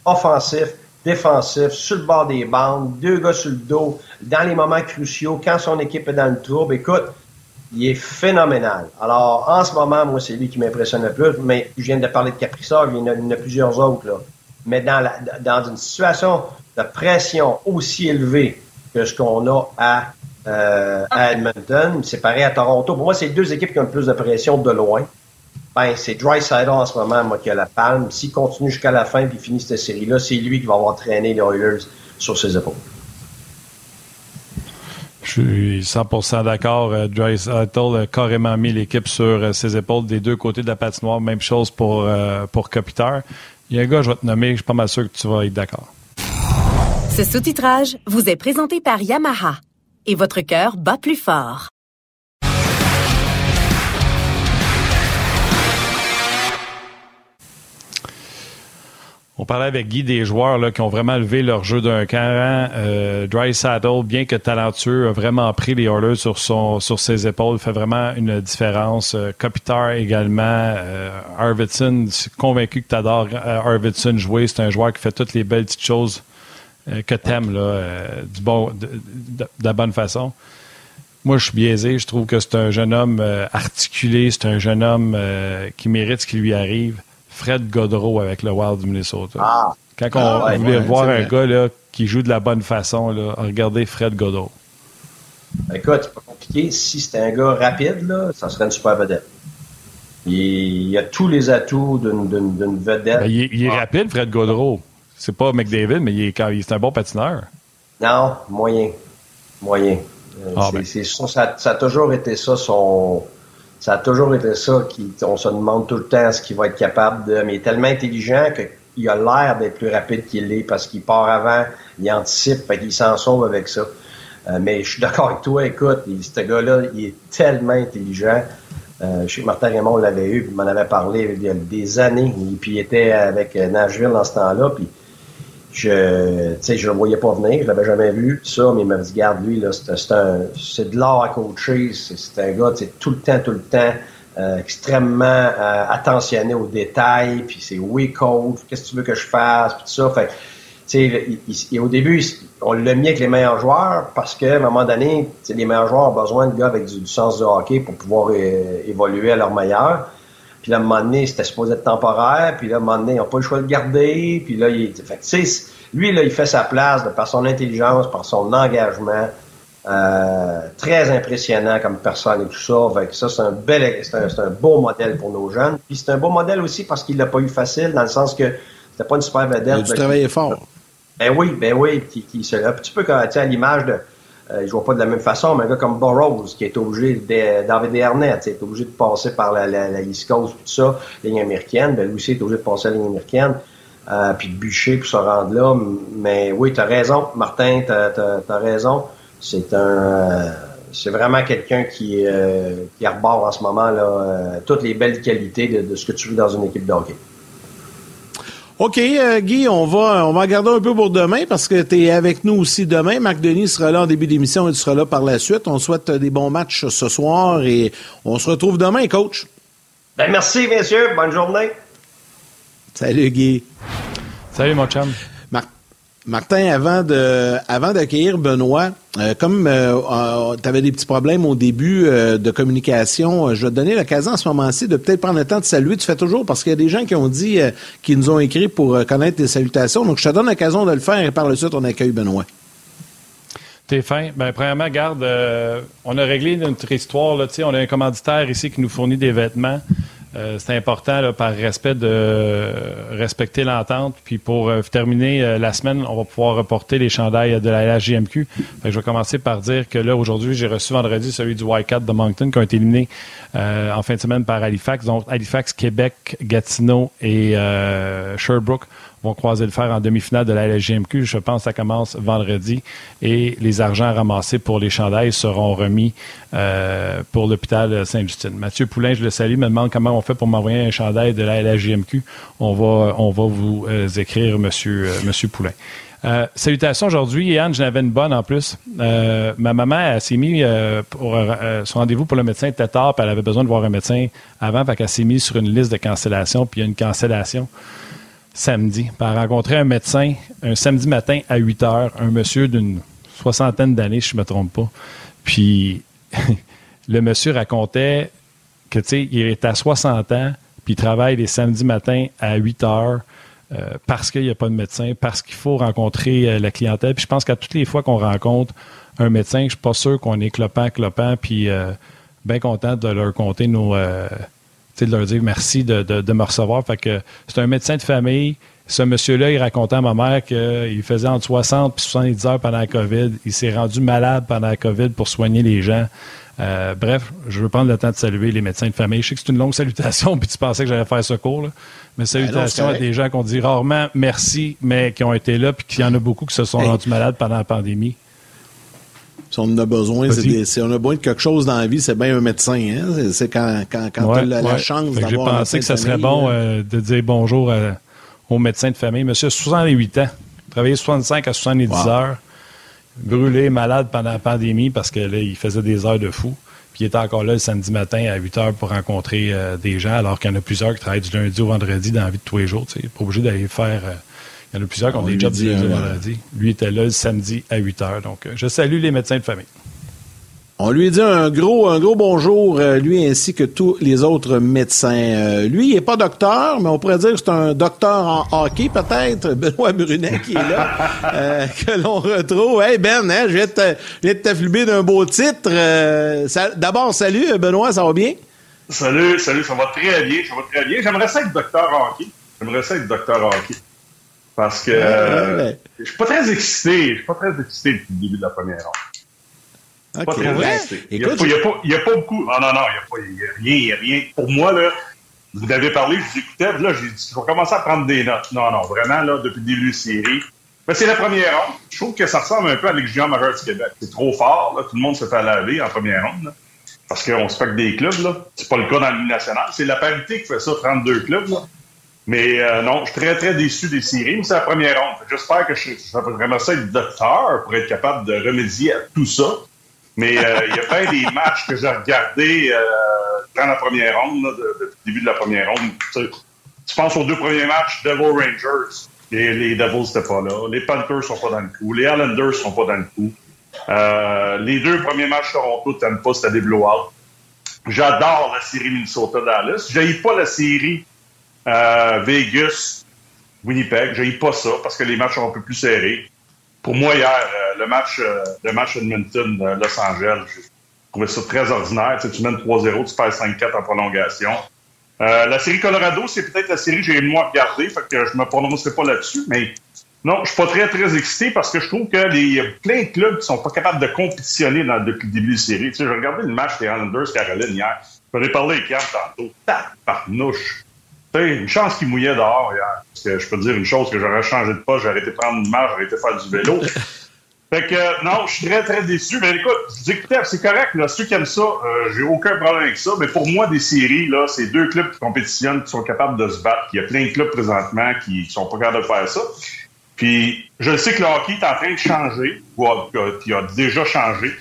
offensif, défensif, sur le bord des bandes, deux gars sur le dos, dans les moments cruciaux, quand son équipe est dans le trouble. Écoute, il est phénoménal. Alors, en ce moment, moi, c'est lui qui m'impressionne le plus, mais je viens de parler de Caprissard, il y en a, plusieurs autres, là. Mais dans, la, dans une situation de pression aussi élevée que ce qu'on a à, euh, à Edmonton, c'est pareil à Toronto. Pour moi, c'est deux équipes qui ont le plus de pression de loin ben, c'est Dry en ce moment, moi, qui a la palme. S'il continue jusqu'à la fin et finit cette série-là, c'est lui qui va avoir traîné les Oilers sur ses épaules. Je suis 100% d'accord. Euh, Dry a carrément mis l'équipe sur euh, ses épaules des deux côtés de la patinoire. Même chose pour, euh, pour Kopitar. Il y a un gars, je vais te nommer, je suis pas mal sûr que tu vas être d'accord. Ce sous-titrage vous est présenté par Yamaha. Et votre cœur bat plus fort. On parlait avec Guy des joueurs là, qui ont vraiment levé leur jeu d'un cran. Euh, Dry Saddle, bien que talentueux, a vraiment pris les Oilers sur, ses épaules, fait vraiment une différence. Euh, Kopitar également. Euh, Arvidsson, convaincu que tu adores euh, jouer. C'est un joueur qui fait toutes les belles petites choses euh, que tu aimes de, de, la bonne façon. Moi, je suis biaisé. Je trouve que c'est un jeune homme articulé. C'est un jeune homme qui mérite ce qui lui arrive. Fred Godreau avec le Wild du Minnesota. Ah. Quand on ah, voulait voir un gars là, qui joue de la bonne façon, là, regardez Fred Godreau. Écoute, c'est pas compliqué. Si c'était un gars rapide, là, ça serait une super vedette. Il, a tous les atouts d'une vedette. Ben, il, est, ah. rapide, Fred Godreau. C'est pas McDavid, mais il est, est un bon patineur. Non, moyen. Moyen. Euh, ben. ça, ça, a toujours été ça, son, ça a toujours été ça. Qui, on se demande tout le temps ce qu'il va être capable de. Mais il est tellement intelligent qu'il a l'air d'être plus rapide qu'il l'est parce qu'il part avant, il anticipe, fait qu'il s'en sauve avec ça. Euh, mais je suis d'accord avec toi, écoute, ce gars-là, il est tellement intelligent. Euh, je sais que Martin Raymond l'avait eu, il m'en avait parlé il y a des années. Et puis il était avec Nashville dans ce temps-là. Puis je tu je le voyais pas venir, je l'avais jamais vu, ça, mais il m'a dit, garde lui, là, c'est de l'art à coacher, c'est un gars, tu tout le temps, tout le temps, euh, extrêmement euh, attentionné aux détails, puis c'est oui coach, qu'est-ce que tu veux que je fasse, puis tout ça, fait tu sais, au début, on l'a mis avec les meilleurs joueurs parce qu'à un moment donné, les meilleurs joueurs ont besoin de gars avec du, sens du hockey pour pouvoir euh, évoluer à leur meilleur. Puis là, à un moment donné, c'était supposé être temporaire. Puis là, à un moment donné, ils n'ont pas le choix de garder. Puis là, il, fait lui, là, il fait sa place de, par son intelligence, par son engagement. Euh, très impressionnant comme personne et tout ça. Fait ça, c'est un bel, c'est un, un, beau modèle pour nos jeunes. Puis c'est un beau modèle aussi parce qu'il l'a pas eu facile, dans le sens que c'était pas une super vedette. Il a travaillé fort. Ben oui, ben oui, qui, qui se Tu peux, quand tu à l'image de, euh, il joue pas de la même façon, mais un gars comme Burroughs, qui est obligé, de, David Dernett, est obligé de passer par la, la, la East Coast, tout ça, ligne américaine, ben lui aussi est obligé de passer à la ligne américaine, euh, puis de bûcher pour se rendre là. Mais oui, tu as raison, Martin, tu as, raison. C'est un... Euh, c'est vraiment quelqu'un qui, euh, qui arbore en ce moment là, euh, toutes les belles qualités de, de, ce que tu veux dans une équipe de hockey. OK, euh, Guy, on va, on va garder un peu pour demain parce que tu es avec nous aussi demain. Marc Denis sera là en début d'émission et tu seras là par la suite. On souhaite des bons matchs ce soir et on se retrouve demain, coach. Ben, merci, messieurs. Bonne journée. Salut, Guy. Salut, mon chum. Martin, avant de, avant d'accueillir Benoît, euh, comme euh, euh, tu avais des petits problèmes au début de communication, je vais te donner l'occasion à ce moment-ci de peut-être prendre le temps de saluer. Tu fais toujours parce qu'il y a des gens qui ont dit, qui nous ont écrit pour connaître tes salutations. Donc, je te donne l'occasion de le faire et par le suite, on accueille Benoît. T'es fin? Ben, premièrement, garde, on a réglé notre histoire. Là, on a un commanditaire ici qui nous fournit des vêtements. Euh, c'est important là, par respect de respecter l'entente. Puis pour euh, terminer euh, la semaine, on va pouvoir reporter les chandails de la LHJMQ. je vais commencer par dire que là, aujourd'hui, j'ai reçu vendredi celui du White de Moncton qui a été éliminé en fin de semaine par Halifax. Donc Halifax, Québec, Gatineau et Sherbrooke vont croiser le fer en demi-finale de la LGMQ. Je pense que ça commence vendredi. Et les argents ramassés pour les chandails seront remis euh, pour l'hôpital Sainte-Justine. Mathieu Poulain, je le salue, me demande comment on fait pour m'envoyer un chandail de la LGMQ. On va, on va vous euh, écrire, Monsieur, euh, Monsieur Poulain. salutations aujourd'hui. Anne, j'en avais une bonne en plus. ma maman, elle s'est mise pour son rendez-vous pour le médecin était tard, puis elle avait besoin de voir un médecin avant, fait qu'elle s'est mise sur une liste de cancellation, puis il y a une cancellation samedi. par rencontrer un médecin un samedi matin à 8 heures, un monsieur d'une soixantaine d'années, je ne me trompe pas. Puis le monsieur racontait que tu sais, il est à 60 ans, puis il travaille les samedis matins à 8 heures. Euh, parce qu'il n'y a pas de médecin, parce qu'il faut rencontrer euh, la clientèle. Puis je pense qu'à toutes les fois qu'on rencontre un médecin, je ne suis pas sûr qu'on est clopant, clopant, puis euh, bien content de leur compter nos, de leur dire merci de, de, me recevoir. Fait que c'est un médecin de famille Ce monsieur-là, il racontait à ma mère qu'il faisait entre 60 et 70 heures pendant la COVID. Il s'est rendu malade pendant la COVID pour soigner les gens. Euh, bref, je veux prendre le temps de saluer les médecins de famille. Je sais que c'est une longue salutation, puis tu pensais que j'allais faire ce cours, là. mais ben salutations à des gens qu'on dit rarement merci, mais qui ont été là, puis qu'il y en a beaucoup qui se sont rendus malades pendant la pandémie. Si on a besoin, si on a besoin de quelque chose dans la vie, c'est bien un médecin. Hein? C'est quand, quand, quand tu as la, chance d'avoir J'ai pensé que ce serait bon euh, de dire bonjour au médecin de famille. Monsieur, 68 ans, travaillé 65 à 70 heures brûlé, malade pendant la pandémie parce que là, il faisait des heures de fou. Puis il était encore là le samedi matin à 8 heures pour rencontrer euh, des gens, alors qu'il y en a plusieurs qui travaillent du lundi au vendredi dans la vie de tous les jours. Tu sais, pas obligé d'aller faire. euh, il y en a plusieurs qui ont des jobs du lundi au vendredi. Lui était là le samedi à 8 heures. Donc, euh, je salue les médecins de famille. On lui dit un gros, un gros bonjour, euh, lui ainsi que tous les autres médecins. Euh, lui, il n'est pas docteur, mais on pourrait dire que c'est un docteur en hockey, peut-être. Benoît Brunet qui est là, euh, que l'on retrouve. Hey Ben, hein, je viens de t'affluber d'un beau titre. D'abord, salut Benoît, ça va bien? Salut, salut, ça va très bien, ça va très bien. J'aimerais ça être docteur en hockey. J'aimerais ça être docteur en hockey. Parce que je suis pas très excité. Je suis pas très excité depuis le début de la première ronde. Pas très il n'y a, a, pas beaucoup. Non, non, non, il n'y a, a, rien, il a rien. Pour moi, là, vous avez parlé, je vous écoutais, là, j'ai dit, il faut commencer à prendre des notes. Non, non, vraiment, là, depuis le début de la série. Mais c'est la première ronde. Je trouve que ça ressemble un peu à l'exigence majeure du Québec. C'est trop fort, là. Tout le monde se fait laver en première ronde, là. Parce qu'on se fait que des clubs, là. C'est pas le cas dans le national. C'est la parité qui fait ça, 32 clubs, là. Mais euh, non, je suis très, très déçu des séries, mais c'est la première ronde. J'espère que je, je vraiment ça être docteur pour être capable de remédier à tout ça. Mais euh, il y a plein des matchs que j'ai regardés euh, dans la première ronde, là, depuis le début de la première ronde. Tu, tu penses aux deux premiers matchs, Devil Rangers. Et les Devils n'étaient pas là. Les Panthers sont pas dans le coup. Les Islanders sont pas dans le coup. Euh, les deux premiers matchs Toronto, pas, c'était des blowouts. J'adore la série Minnesota-Dallas. J'aille pas la série euh, Vegas-Winnipeg. J'aille pas ça parce que les matchs sont un peu plus serrés pour moi, hier, euh, le match euh, le match Edmonton-Los Angeles, j'ai trouvé ça très ordinaire. Tu, sais, tu mènes 3-0, tu perds 5-4 en prolongation. La série Colorado, c'est peut-être la série que j'ai le moins regardée, fait que je me prononcerai pas là-dessus, mais non, je suis pas très, très excité parce que je trouve que les plein de clubs qui sont pas capables de compétitionner dans, depuis le début de série. Tu sais, j'ai regardé le match des Islanders Caroline hier. J'en ai parlé avec Yann tantôt. Tac, une chance qu'il mouillait dehors hier. Parce que je peux te dire une chose que j'aurais changé de pas, j'aurais été prendre une marche, j'aurais été faire du vélo. fait que non, je suis très, très déçu. Mais écoute, je dis c'est correct, là, ceux qui aiment ça, euh, j'ai aucun problème avec ça. Mais pour moi, des séries, là, c'est deux clubs qui compétitionnent, qui sont capables de se battre. Il y a plein de clubs présentement qui sont pas capables de faire ça. Puis je sais que le hockey est en train de changer, ou a déjà changé.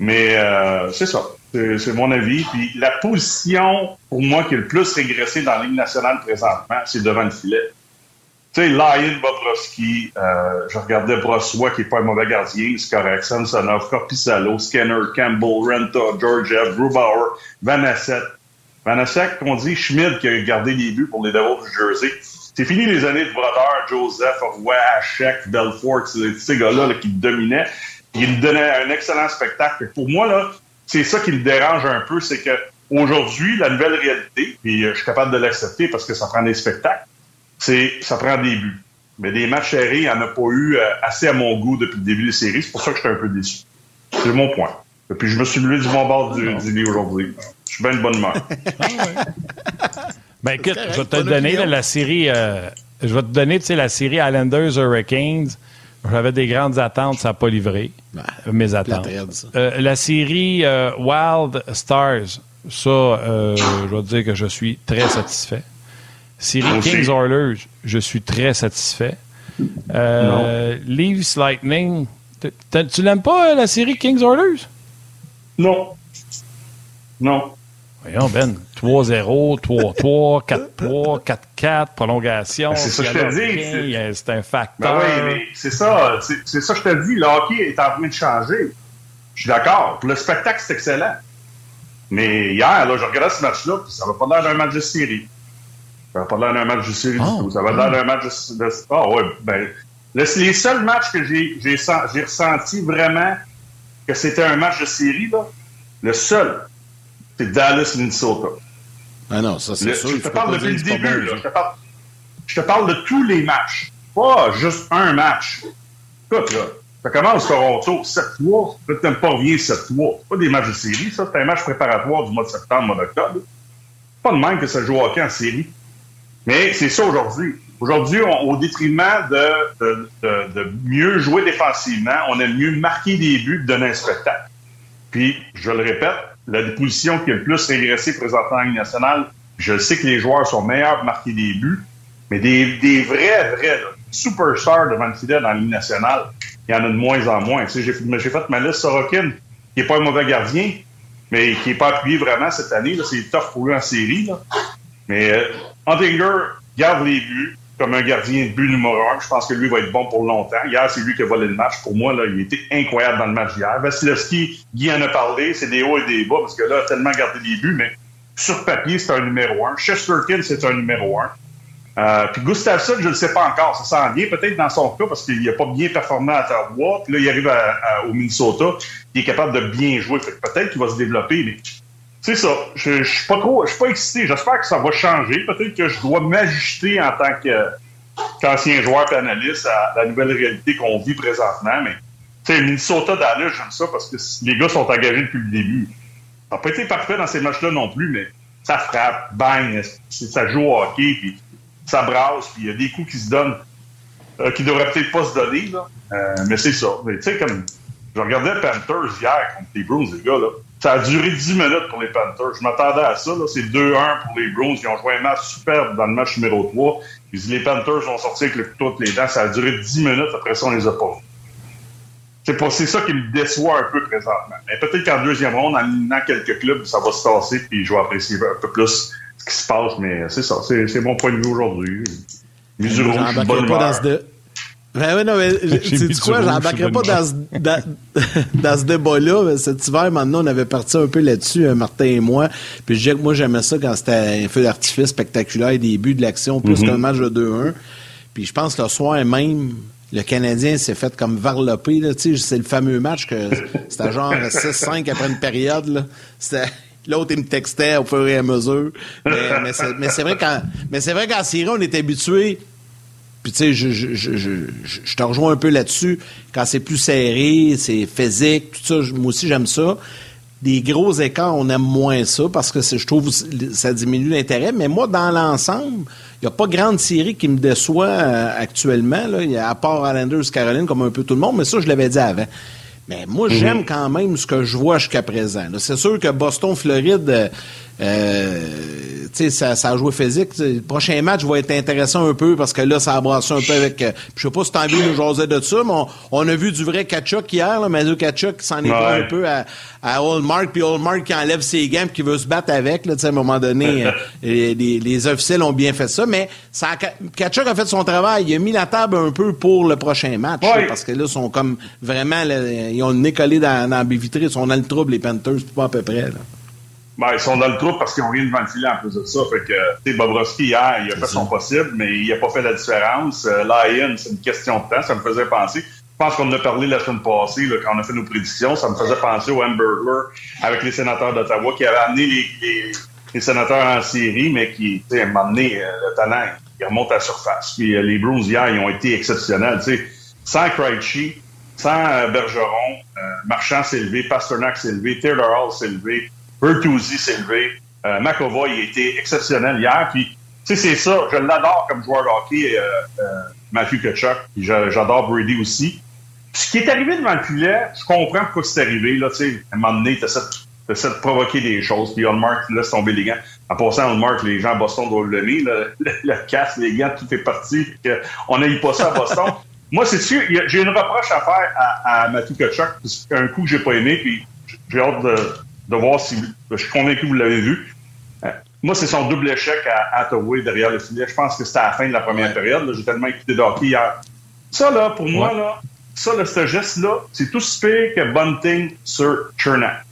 Mais euh, c'est ça. C'est mon avis. Puis la position, pour moi, qui est le plus régressée dans la Ligue nationale présentement, c'est devant le filet. Tu sais, Lyon Bobrovski, euh, je regardais Brossois, qui n'est pas un mauvais gardien, correct. Samsonov, Corpissalo, Skinner, Campbell, Renta, Georgiev, Grubauer, Vanasset. Vanasset, qu'on dit Schmidt qui a gardé les buts pour les Devils du Jersey. C'est fini les années de Brodeur, Joseph, Roy, Hachek, Belfort, ces gars-là là, qui dominaient. Il donnait un excellent spectacle. Pour moi, là, c'est ça qui me dérange un peu, c'est que aujourd'hui, la nouvelle réalité, et euh, je suis capable de l'accepter parce que ça prend des spectacles, c'est ça prend des buts. Mais des matchs serrés, il n'y en a pas eu euh, assez à mon goût depuis le début des séries. C'est pour ça que je suis un peu déçu. C'est mon point. Et puis je me suis levé du bon bord du, lit aujourd'hui. Je suis bien de bonne humeur. ben écoute, je vais te donner la série. Euh, je vais te donner, tu sais, la série Islanders Hurricanes. J'avais des grandes attentes, ça n'a pas livré. Ben, mes attentes. Euh, la série euh, Wild Stars, ça, euh, je dois dire que je suis très satisfait. Série Kings Oilers, je suis très satisfait. Leaves Lightning, tu l'aimes pas la série Kings Oilers? Non. Non. Voyons, Ben, 3-0, 3-3, 4-3, 4-4, prolongation. Ben, c'est ça que je te dis. C'est un facteur. Ben oui, c'est ça. C'est ça que je te dis. Le hockey est en train de changer. Je suis d'accord. Le spectacle, c'est excellent. Mais hier, là, je regardais ce match-là, puis ça va pas l'air d'un match de série. Ça va pas l'air d'un match de série du oh. tout. Ça va l'air d'un match de, Ah oh, ouais, ben... les seuls matchs que j'ai ressenti vraiment que c'était un match de série, là, le seul, c'est Dallas, Minnesota. Ah non, ça c'est sûr. Je te parle depuis le début. Là. Je, te parle, Je te parle de tous les matchs. Pas juste un match. Écoute, là, ça commence Toronto 7-3, peut-être même pas rien 7-3. pas des matchs de série, ça, c'est un match préparatoire du mois de septembre, mois d'octobre. Pas de même que ça joue au hockey en série. Mais c'est ça aujourd'hui. Aujourd'hui, au détriment de, de, mieux jouer défensivement, on aime mieux marquer des buts que donner un spectacle. Puis, je le répète, la position qui a le plus régressé présentement en Ligue nationale, je sais que les joueurs sont meilleurs pour marquer des buts, mais des, des vrais, vrais superstars devant le filet dans la Ligue nationale, il y en a de moins en moins. Tu sais, j'ai, fait ma liste Sorokin, qui n'est pas un mauvais gardien, mais qui n'est pas appuyé vraiment cette année. Là, c'est tough pour lui en série. Là. Mais euh, Huntinger garde les buts comme un gardien de but numéro un. Je pense que lui va être bon pour longtemps. Hier, c'est lui qui a volé le match. Pour moi, là, il était incroyable dans le match d'hier. Vasilevski, Guy en a parlé, c'est des hauts et des bas, parce que là, a tellement gardé les buts, mais sur papier, c'est un numéro un. Chesterkin, c'est un numéro un. Euh, puis Gustafsson, je ne sais pas encore. Ça sent bien, peut-être dans son cas, parce qu'il n'a pas bien performé à Ottawa. Puis là, il arrive au Minnesota. Il est capable de bien jouer. peut-être qu'il va se développer, mais c'est ça. Je, suis pas trop, je suis pas excité. J'espère que ça va changer. Peut-être que je dois m'ajuster en tant qu'ancien joueur et analyste à la nouvelle réalité qu'on vit présentement. Mais tu sais, Minnesota Dallas, j'aime ça parce que les gars sont engagés depuis le début. Ça n'a pas été parfait dans ces matchs-là non plus, mais ça frappe, bang, ça joue au hockey, puis ça brasse, puis il y a des coups qui se donnent, euh, qui devraient peut-être pas se donner, là. Euh, mais c'est ça. Tu sais, comme je regardais Panthers hier contre les Bruins, les gars, là. Ça a duré 10 minutes pour les Panthers. Je m'attendais à ça. C'est 2-1 pour les Bruins. Ils ont joué un match superbe dans le match numéro 3. Puis les Panthers ont sorti avec le couteau de les dents. Ça a duré 10 minutes. Après ça, on les a pas C'est c'est ça qui me déçoit un peu présentement. Mais peut-être qu'en deuxième ronde, en éliminant quelques clubs, ça va se tasser, puis je vais apprécier un peu plus ce qui se passe. Mais c'est ça, c'est mon point de vue aujourd'hui. Mesure rouge, pas dans ben oui, non, mais sais quoi, j'embarquerai pas dans ce, dans, dans ce débat-là. Cet hiver, maintenant, on avait parti un peu là-dessus, euh, Martin et moi. Puis je disais que moi, j'aimais ça quand c'était un feu d'artifice spectaculaire, début de l'action, plus mm-hmm. qu'un match de 2-1. Puis je pense que le soir même, le Canadien s'est fait comme varloper. C'est le fameux match que c'était genre 6-5 après une période. Là. L'autre, il me textait au fur et à mesure. Mais, mais c'est vrai qu'en série, on est habitué puis tu sais, je, je, je, je, te rejoins un peu là-dessus. Quand c'est plus serré, c'est physique, tout ça, moi aussi j'aime ça. Des gros écarts, on aime moins ça parce que je trouve ça diminue l'intérêt. Mais moi, dans l'ensemble, il n'y a pas grande série qui me déçoit euh, actuellement. Là. Y a, à part Islanders, Caroline, comme un peu tout le monde, mais ça, je l'avais dit avant. Mais moi, mhm. j'aime quand même ce que je vois jusqu'à présent. C'est sûr que Boston-Floride, euh, euh, ça, ça a joué physique. Le prochain match va être intéressant un peu parce que là, ça a brassé un peu avec. Euh, je sais pas si t'as envie de nous jaser de ça, mais on, a vu du vrai Kachuk hier, là, Mathieu Kachuk qui s'en est pas un peu à, à Hallmark, puis Hallmark qui enlève ses gants qui veut se battre avec. Là, à un moment donné, euh, les, les, officiels ont bien fait ça, mais ça Kachuk a fait son travail. Il a mis la table un peu pour le prochain match parce que là, ils sont comme vraiment. ils ont le nez collé dans, dans la Ils sont dans le trouble, les Panthers, pas à peu près. Là. Ben, ils sont dans le trou parce qu'ils ont rien devant le filet en plus de ça. Fait que, Bobrovski, hier, il a fait son possible, mais il n'a pas fait la différence. Euh, c'est une question de temps. Ça me faisait penser. Je pense qu'on en a parlé la semaine passée, là, quand on a fait nos prédictions. Ça me faisait penser au Hamburger avec les sénateurs d'Ottawa qui avaient amené les, les, sénateurs en série, mais qui, tu sais, à euh, le talent, il remonte à la surface. Puis euh, les Bruins, hier, ils ont été exceptionnels. Tu sais, sans Krejci, sans euh, Bergeron, Marchand s'est élevé, Pasternak s'est élevé, Theodore Hall s'est élevé, Bertuzzi s'est levé. Euh, McAvoy a été exceptionnel hier. Puis, tu sais, c'est ça. Je l'adore comme joueur de hockey, euh, euh, Matthew Kachuk. J'adore Brady aussi. ce qui est arrivé devant le filet, je comprends pourquoi c'est arrivé. Là, tu sais, à un moment donné, tu essaies de provoquer des choses. Puis Hallmark laisse tomber les gants. En passant, Hallmark, les gens à Boston doivent le lever. Le, le, casque, les gants, tout fait parti. on n'a eu pas ça à Boston. Moi, c'est sûr, j'ai une reproche à faire à, à Matthew Kachuk. Un coup que j'ai pas aimé, puis j'ai hâte de de voir si. Je suis convaincu que vous l'avez vu. Euh, moi, c'est son double échec à Hathaway derrière le filet. Je pense que c'était à la fin de la première période. J'ai tellement écouté de hockey hier. Ça, là, pour moi, là, ça, là, ce geste-là, c'est tout ce pire que Bunting sur Chernak.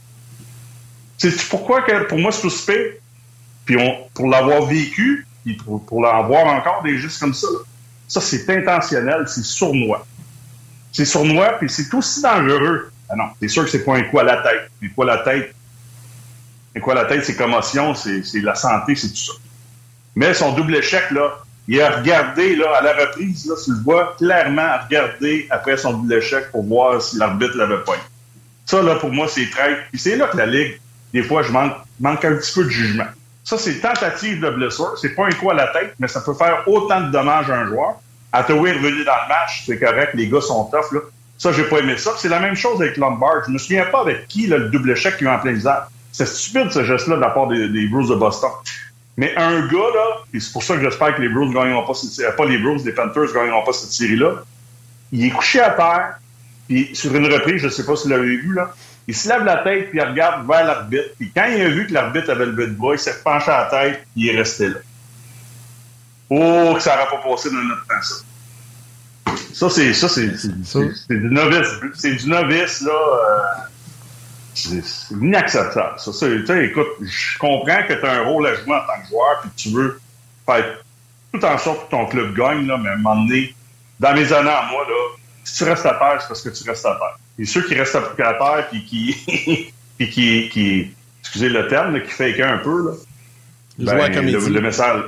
C'est pourquoi que pour moi, c'est tout pire? Puis on, pour l'avoir vécu, puis pour, pour avoir encore des gestes comme ça, ça, c'est intentionnel, c'est sournois. C'est sournois, puis c'est aussi dangereux. Ah non, c'est sûr que c'est pas un coup à la tête. Un coup à la tête, et quoi, la tête, c'est commotion, c'est la santé, c'est tout ça. Mais son double échec, là, il a regardé, là, à la reprise, là, tu le vois clairement regarder après son double échec pour voir si l'arbitre l'avait pas. Ça, là, pour moi, c'est très... Puis c'est là que la Ligue, des fois, je manque, un petit peu de jugement. Ça, c'est tentative de blessure. C'est pas un coup à la tête, mais ça peut faire autant de dommages à un joueur. Attaway est revenu dans le match, c'est correct, les gars sont tough, là. Ça, j'ai pas aimé ça. C'est la même chose avec Lombard. Je me souviens pas avec qui, le double échec qui a en plein visage. C'est stupide, ce geste-là, de la part des, des Bruce de Boston. Mais un gars, là, et c'est pour ça que j'espère que les Bruce ne gagneront pas cette série, pas les Bruce, les Panthers ne gagneront pas cette série-là. Il est couché à terre, puis sur une reprise, je ne sais pas si vous l'avez vu, là, il se lève la tête, puis il regarde vers l'arbitre. Puis quand il a vu que l'arbitre avait levé de bras, il s'est penché à la tête, puis il est resté là. Oh, que ça n'aurait pas passé dans notre temps, ça. Ça, c'est, ça, c'est, c'est, du novice. C'est du novice, là. Euh, c'est inacceptable. Ça, ça, écoute, je comprends que tu as un rôle à jouer en tant que joueur, puis que tu veux faire tout en sorte que ton club gagne, là, mais à un moment donné, dans mes années à moi, là, si tu restes à terre, c'est parce que tu restes à terre. Et ceux qui restent à terre, puis qui, puis qui, qui, excusez le terme, là, qui fake un peu, là, ben, le, le, message,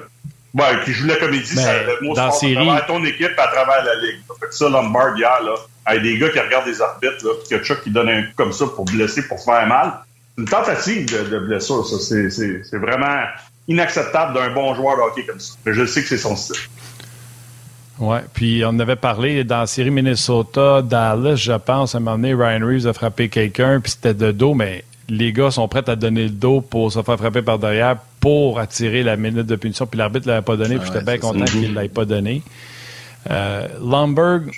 Ouais, qui joue la comédie, ben, ça, le mot dans série... à travers ton équipe à travers la ligue. Fait ça, Lombard, hier, là, avec des gars qui regardent des arbitres, là, puis que Chuck qui donne un coup comme ça pour blesser, pour faire mal. C'est une tentative de, de blessure, ça. C'est vraiment inacceptable d'un bon joueur de hockey comme ça. Mais je sais que c'est son style. Oui, puis on avait parlé dans la série Minnesota-Dallas, je pense, à un moment donné, Ryan Reeves a frappé quelqu'un, puis c'était de dos, mais les gars sont prêts à donner le dos pour se faire frapper par derrière pour attirer la minute de punition. Puis l'arbitre ne l'avait pas donné, puis j'étais bien content qu'il ne l'ait pas donné. Euh, Lomberg,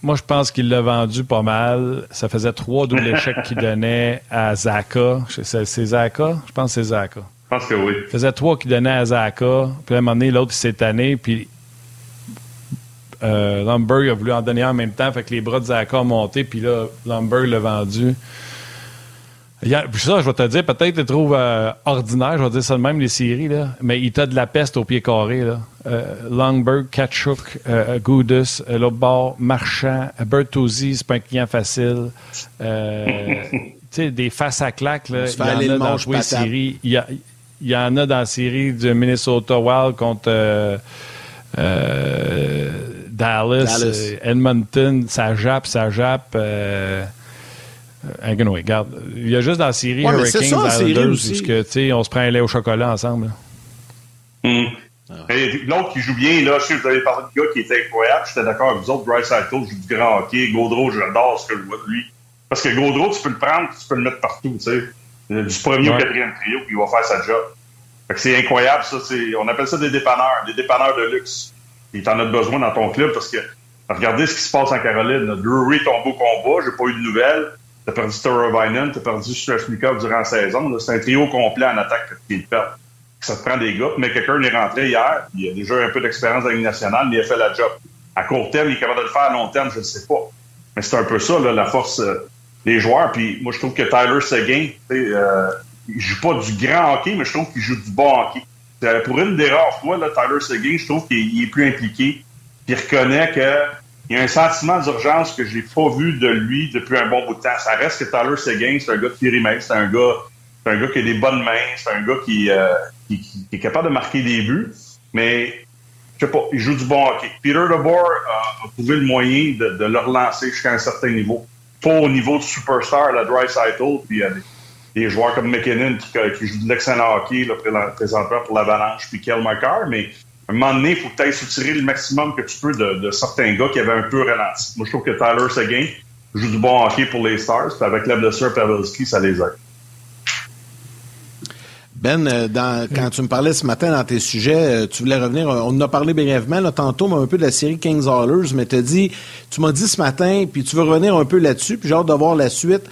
moi, je pense qu'il l'a vendu pas mal. Ça faisait trois doubles échecs qu'il donnait à Zaka. C'est Zaka? Je pense que c'est Zaka. Je pense que oui. Il faisait trois qu'il donnait à Zaka. Puis à un moment donné, l'autre, il s'est tanné. Puis euh, Lomberg a voulu en donner un en même temps. Fait que les bras de Zaka ont monté. Puis là, Lomberg l'a vendu ça, je vais te dire, peut-être tu le trouves euh, ordinaire, je vais dire ça de même, les séries, là, mais il t'a de la peste au pied carré. Là. Euh, Longberg, Katchuk, euh, Goudus, euh, Lobbar, Marchand, Bertozzi, c'est pas un client facile. tu sais, des faces à claques, là, il y en a dans les séries. Il y, il y, en a dans la série du Minnesota Wild contre Dallas, Edmonton, ça jappe, ça jappe. Euh, regarde, il y a juste dans la série ouais, Hurricanes Islanders que, on se prend un lait au chocolat ensemble. Hmm. Ah. L'autre qui joue bien, là, je sais que vous avez parlé de gars qui était incroyable, j'étais d'accord avec vous autres, Bryce Hill joue du grand hockey, Gaudreau, j'adore ce que je vois de lui. Parce que Gaudreau, tu peux le prendre, tu peux le mettre partout, tu sais. Du premier au quatrième trio, puis il va faire sa job. Fait que c'est incroyable, ça. On appelle ça des dépanneurs, des dépanneurs de luxe. Et t'en as besoin dans ton club parce que regardez ce qui se passe en Caroline. Drury tombe au combat, j'ai pas eu de nouvelles. T'as perdu Vinen, t'as perdu Strashnikov durant la saison. C'est un trio complet en attaque qui te perd. Ça te prend des gars. Mais quelqu'un est rentré hier, il a déjà un peu d'expérience dans la Ligue nationale, mais il a fait la job. À court terme, il est capable de le faire. À long terme, je ne sais pas. Mais c'est un peu ça, la force euh, des joueurs. Puis moi, je trouve que Tyler Seguin, euh, il joue pas du grand hockey, mais je trouve qu'il joue du bon hockey. Pour une des rares fois, Tyler Seguin, je trouve qu'il est plus impliqué. Puis il reconnaît que il y a un sentiment d'urgence que j'ai pas vu de lui depuis un bon bout de temps. Ça reste que Tyler Seguin, c'est un gars de périmètre, c'est un gars, c'est un gars qui a des bonnes mains, c'est un gars qui, euh, qui, est capable de marquer des buts, mais je sais pas, il joue du bon hockey. Peter DeBoer a, a trouvé le moyen de, le relancer jusqu'à un certain niveau. Pas au niveau de superstar, la Dry Cycle, puis il y a des, joueurs comme McKinnon qui, qui joue de l'excellent hockey là, présentement pour l'Avalanche, puis Kel mais un moment donné, il faut peut-être soutirer le maximum que tu peux de, certains gars qui avaient un peu ralenti. Moi, je trouve que Tyler Seguin joue du bon hockey pour les Stars, puis avec la blessure Pavelski, ça les aide. Ben, euh, dans, quand tu me parlais ce matin dans tes sujets, euh, tu voulais revenir, euh, on en a parlé brièvement là, tantôt, mais un peu de la série Kings Hallers, mais tu dit, tu m'as dit ce matin, puis tu veux revenir un peu là-dessus, puis j'ai hâte de voir la suite.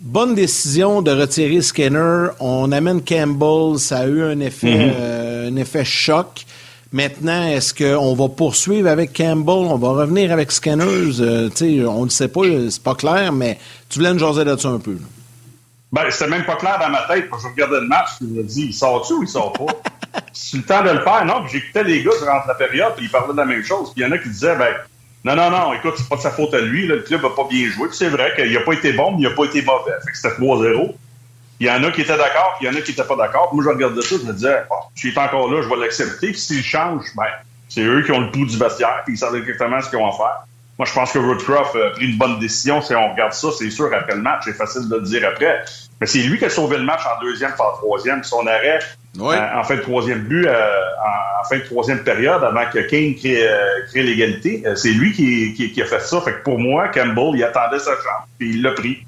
Bonne décision de retirer Skinner. On amène Campbell, ça a eu un effet, mm-hmm. un effet choc. Maintenant, est-ce qu'on va poursuivre avec Campbell? On va revenir avec Scanners? Euh, on ne le sait pas, c'est pas clair, mais tu voulais nous jaser là-dessus un peu. Ben, c'était même pas clair dans ma tête. Quand je regardais le match, je me dis, il sort-tu ou il sort pas? c'est le temps de le faire. Non, j'écoutais les gars durant la période, puis ils parlaient de la même chose. Puis il y en a qui disaient, ben, non, non, non, écoute, c'est pas de sa faute à lui. le club a pas bien joué. c'est vrai qu'il a pas été bon, mais il a pas été mauvais. Fait que c'était 3-0. Il y en a qui étaient d'accord, puis il y en a qui n'étaient pas d'accord. Moi, je regardais ça, je me disais, oh, s'il est encore là, je vais l'accepter. Puis s'il change, ben, C'est eux qui ont le pouls du vestiaire, puis ils savent exactement ce qu'ils vont faire. Moi, je pense que Woodcroft a pris une bonne décision. Si on regarde ça, c'est sûr, après le match, c'est facile de le dire après. Mais c'est lui qui a sauvé le match en deuxième, en troisième. Son arrêt euh, en fin de troisième but, euh, en, fin de troisième période, avant que Kane crée, euh, crée l'égalité, c'est lui qui, qui, qui, a fait ça. Fait que pour moi, Campbell, il attendait sa chance, puis il l'a pris.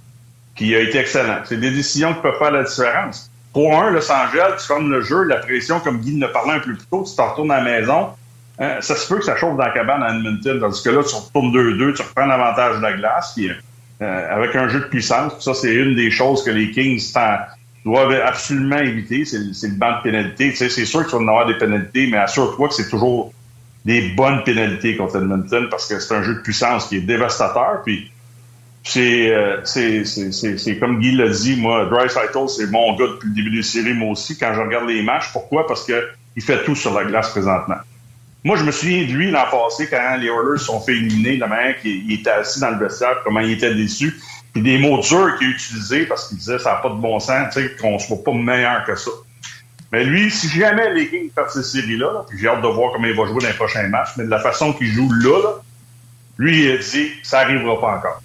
Il a été excellent. C'est des décisions qui peuvent faire la différence. Pour un, Los Angeles, tu fermes le jeu, la pression, comme Guy ne parlait un peu plus tôt, tu t'en retournes à la maison, euh, ça se peut que ça chauffe dans la cabane à Edmonton, tandis que là, tu retournes 2-2, tu reprends l'avantage de la glace, puis euh, avec un jeu de puissance. Ça, c'est une des choses que les Kings doivent absolument éviter, c'est le banc de pénalité. Tu sais, c'est sûr que tu en avoir des pénalités, mais assure-toi que c'est toujours des bonnes pénalités contre Edmonton parce que c'est un jeu de puissance qui est dévastateur. Puis c'est euh, c'est comme Guy l'a dit, moi, Dry c'est mon gars depuis le début des séries, moi aussi, quand je regarde les matchs. Pourquoi? Parce que il fait tout sur la glace présentement. Moi, je me souviens de lui l'an passé quand les Oilers sont fait éliminer, la manière qu'il était assis dans le vestiaire, comment il était déçu, puis des mots durs qu'il a utilisés parce qu'il disait ça n'a pas de bon sens, tu sais, qu'on se voit pas meilleur que ça. Mais lui, si jamais les Kings perdent ces séries-là, puis j'ai hâte de voir comment il va jouer dans les prochains matchs, mais de la façon qu'il joue là, lui, il a dit ça n'arrivera pas encore.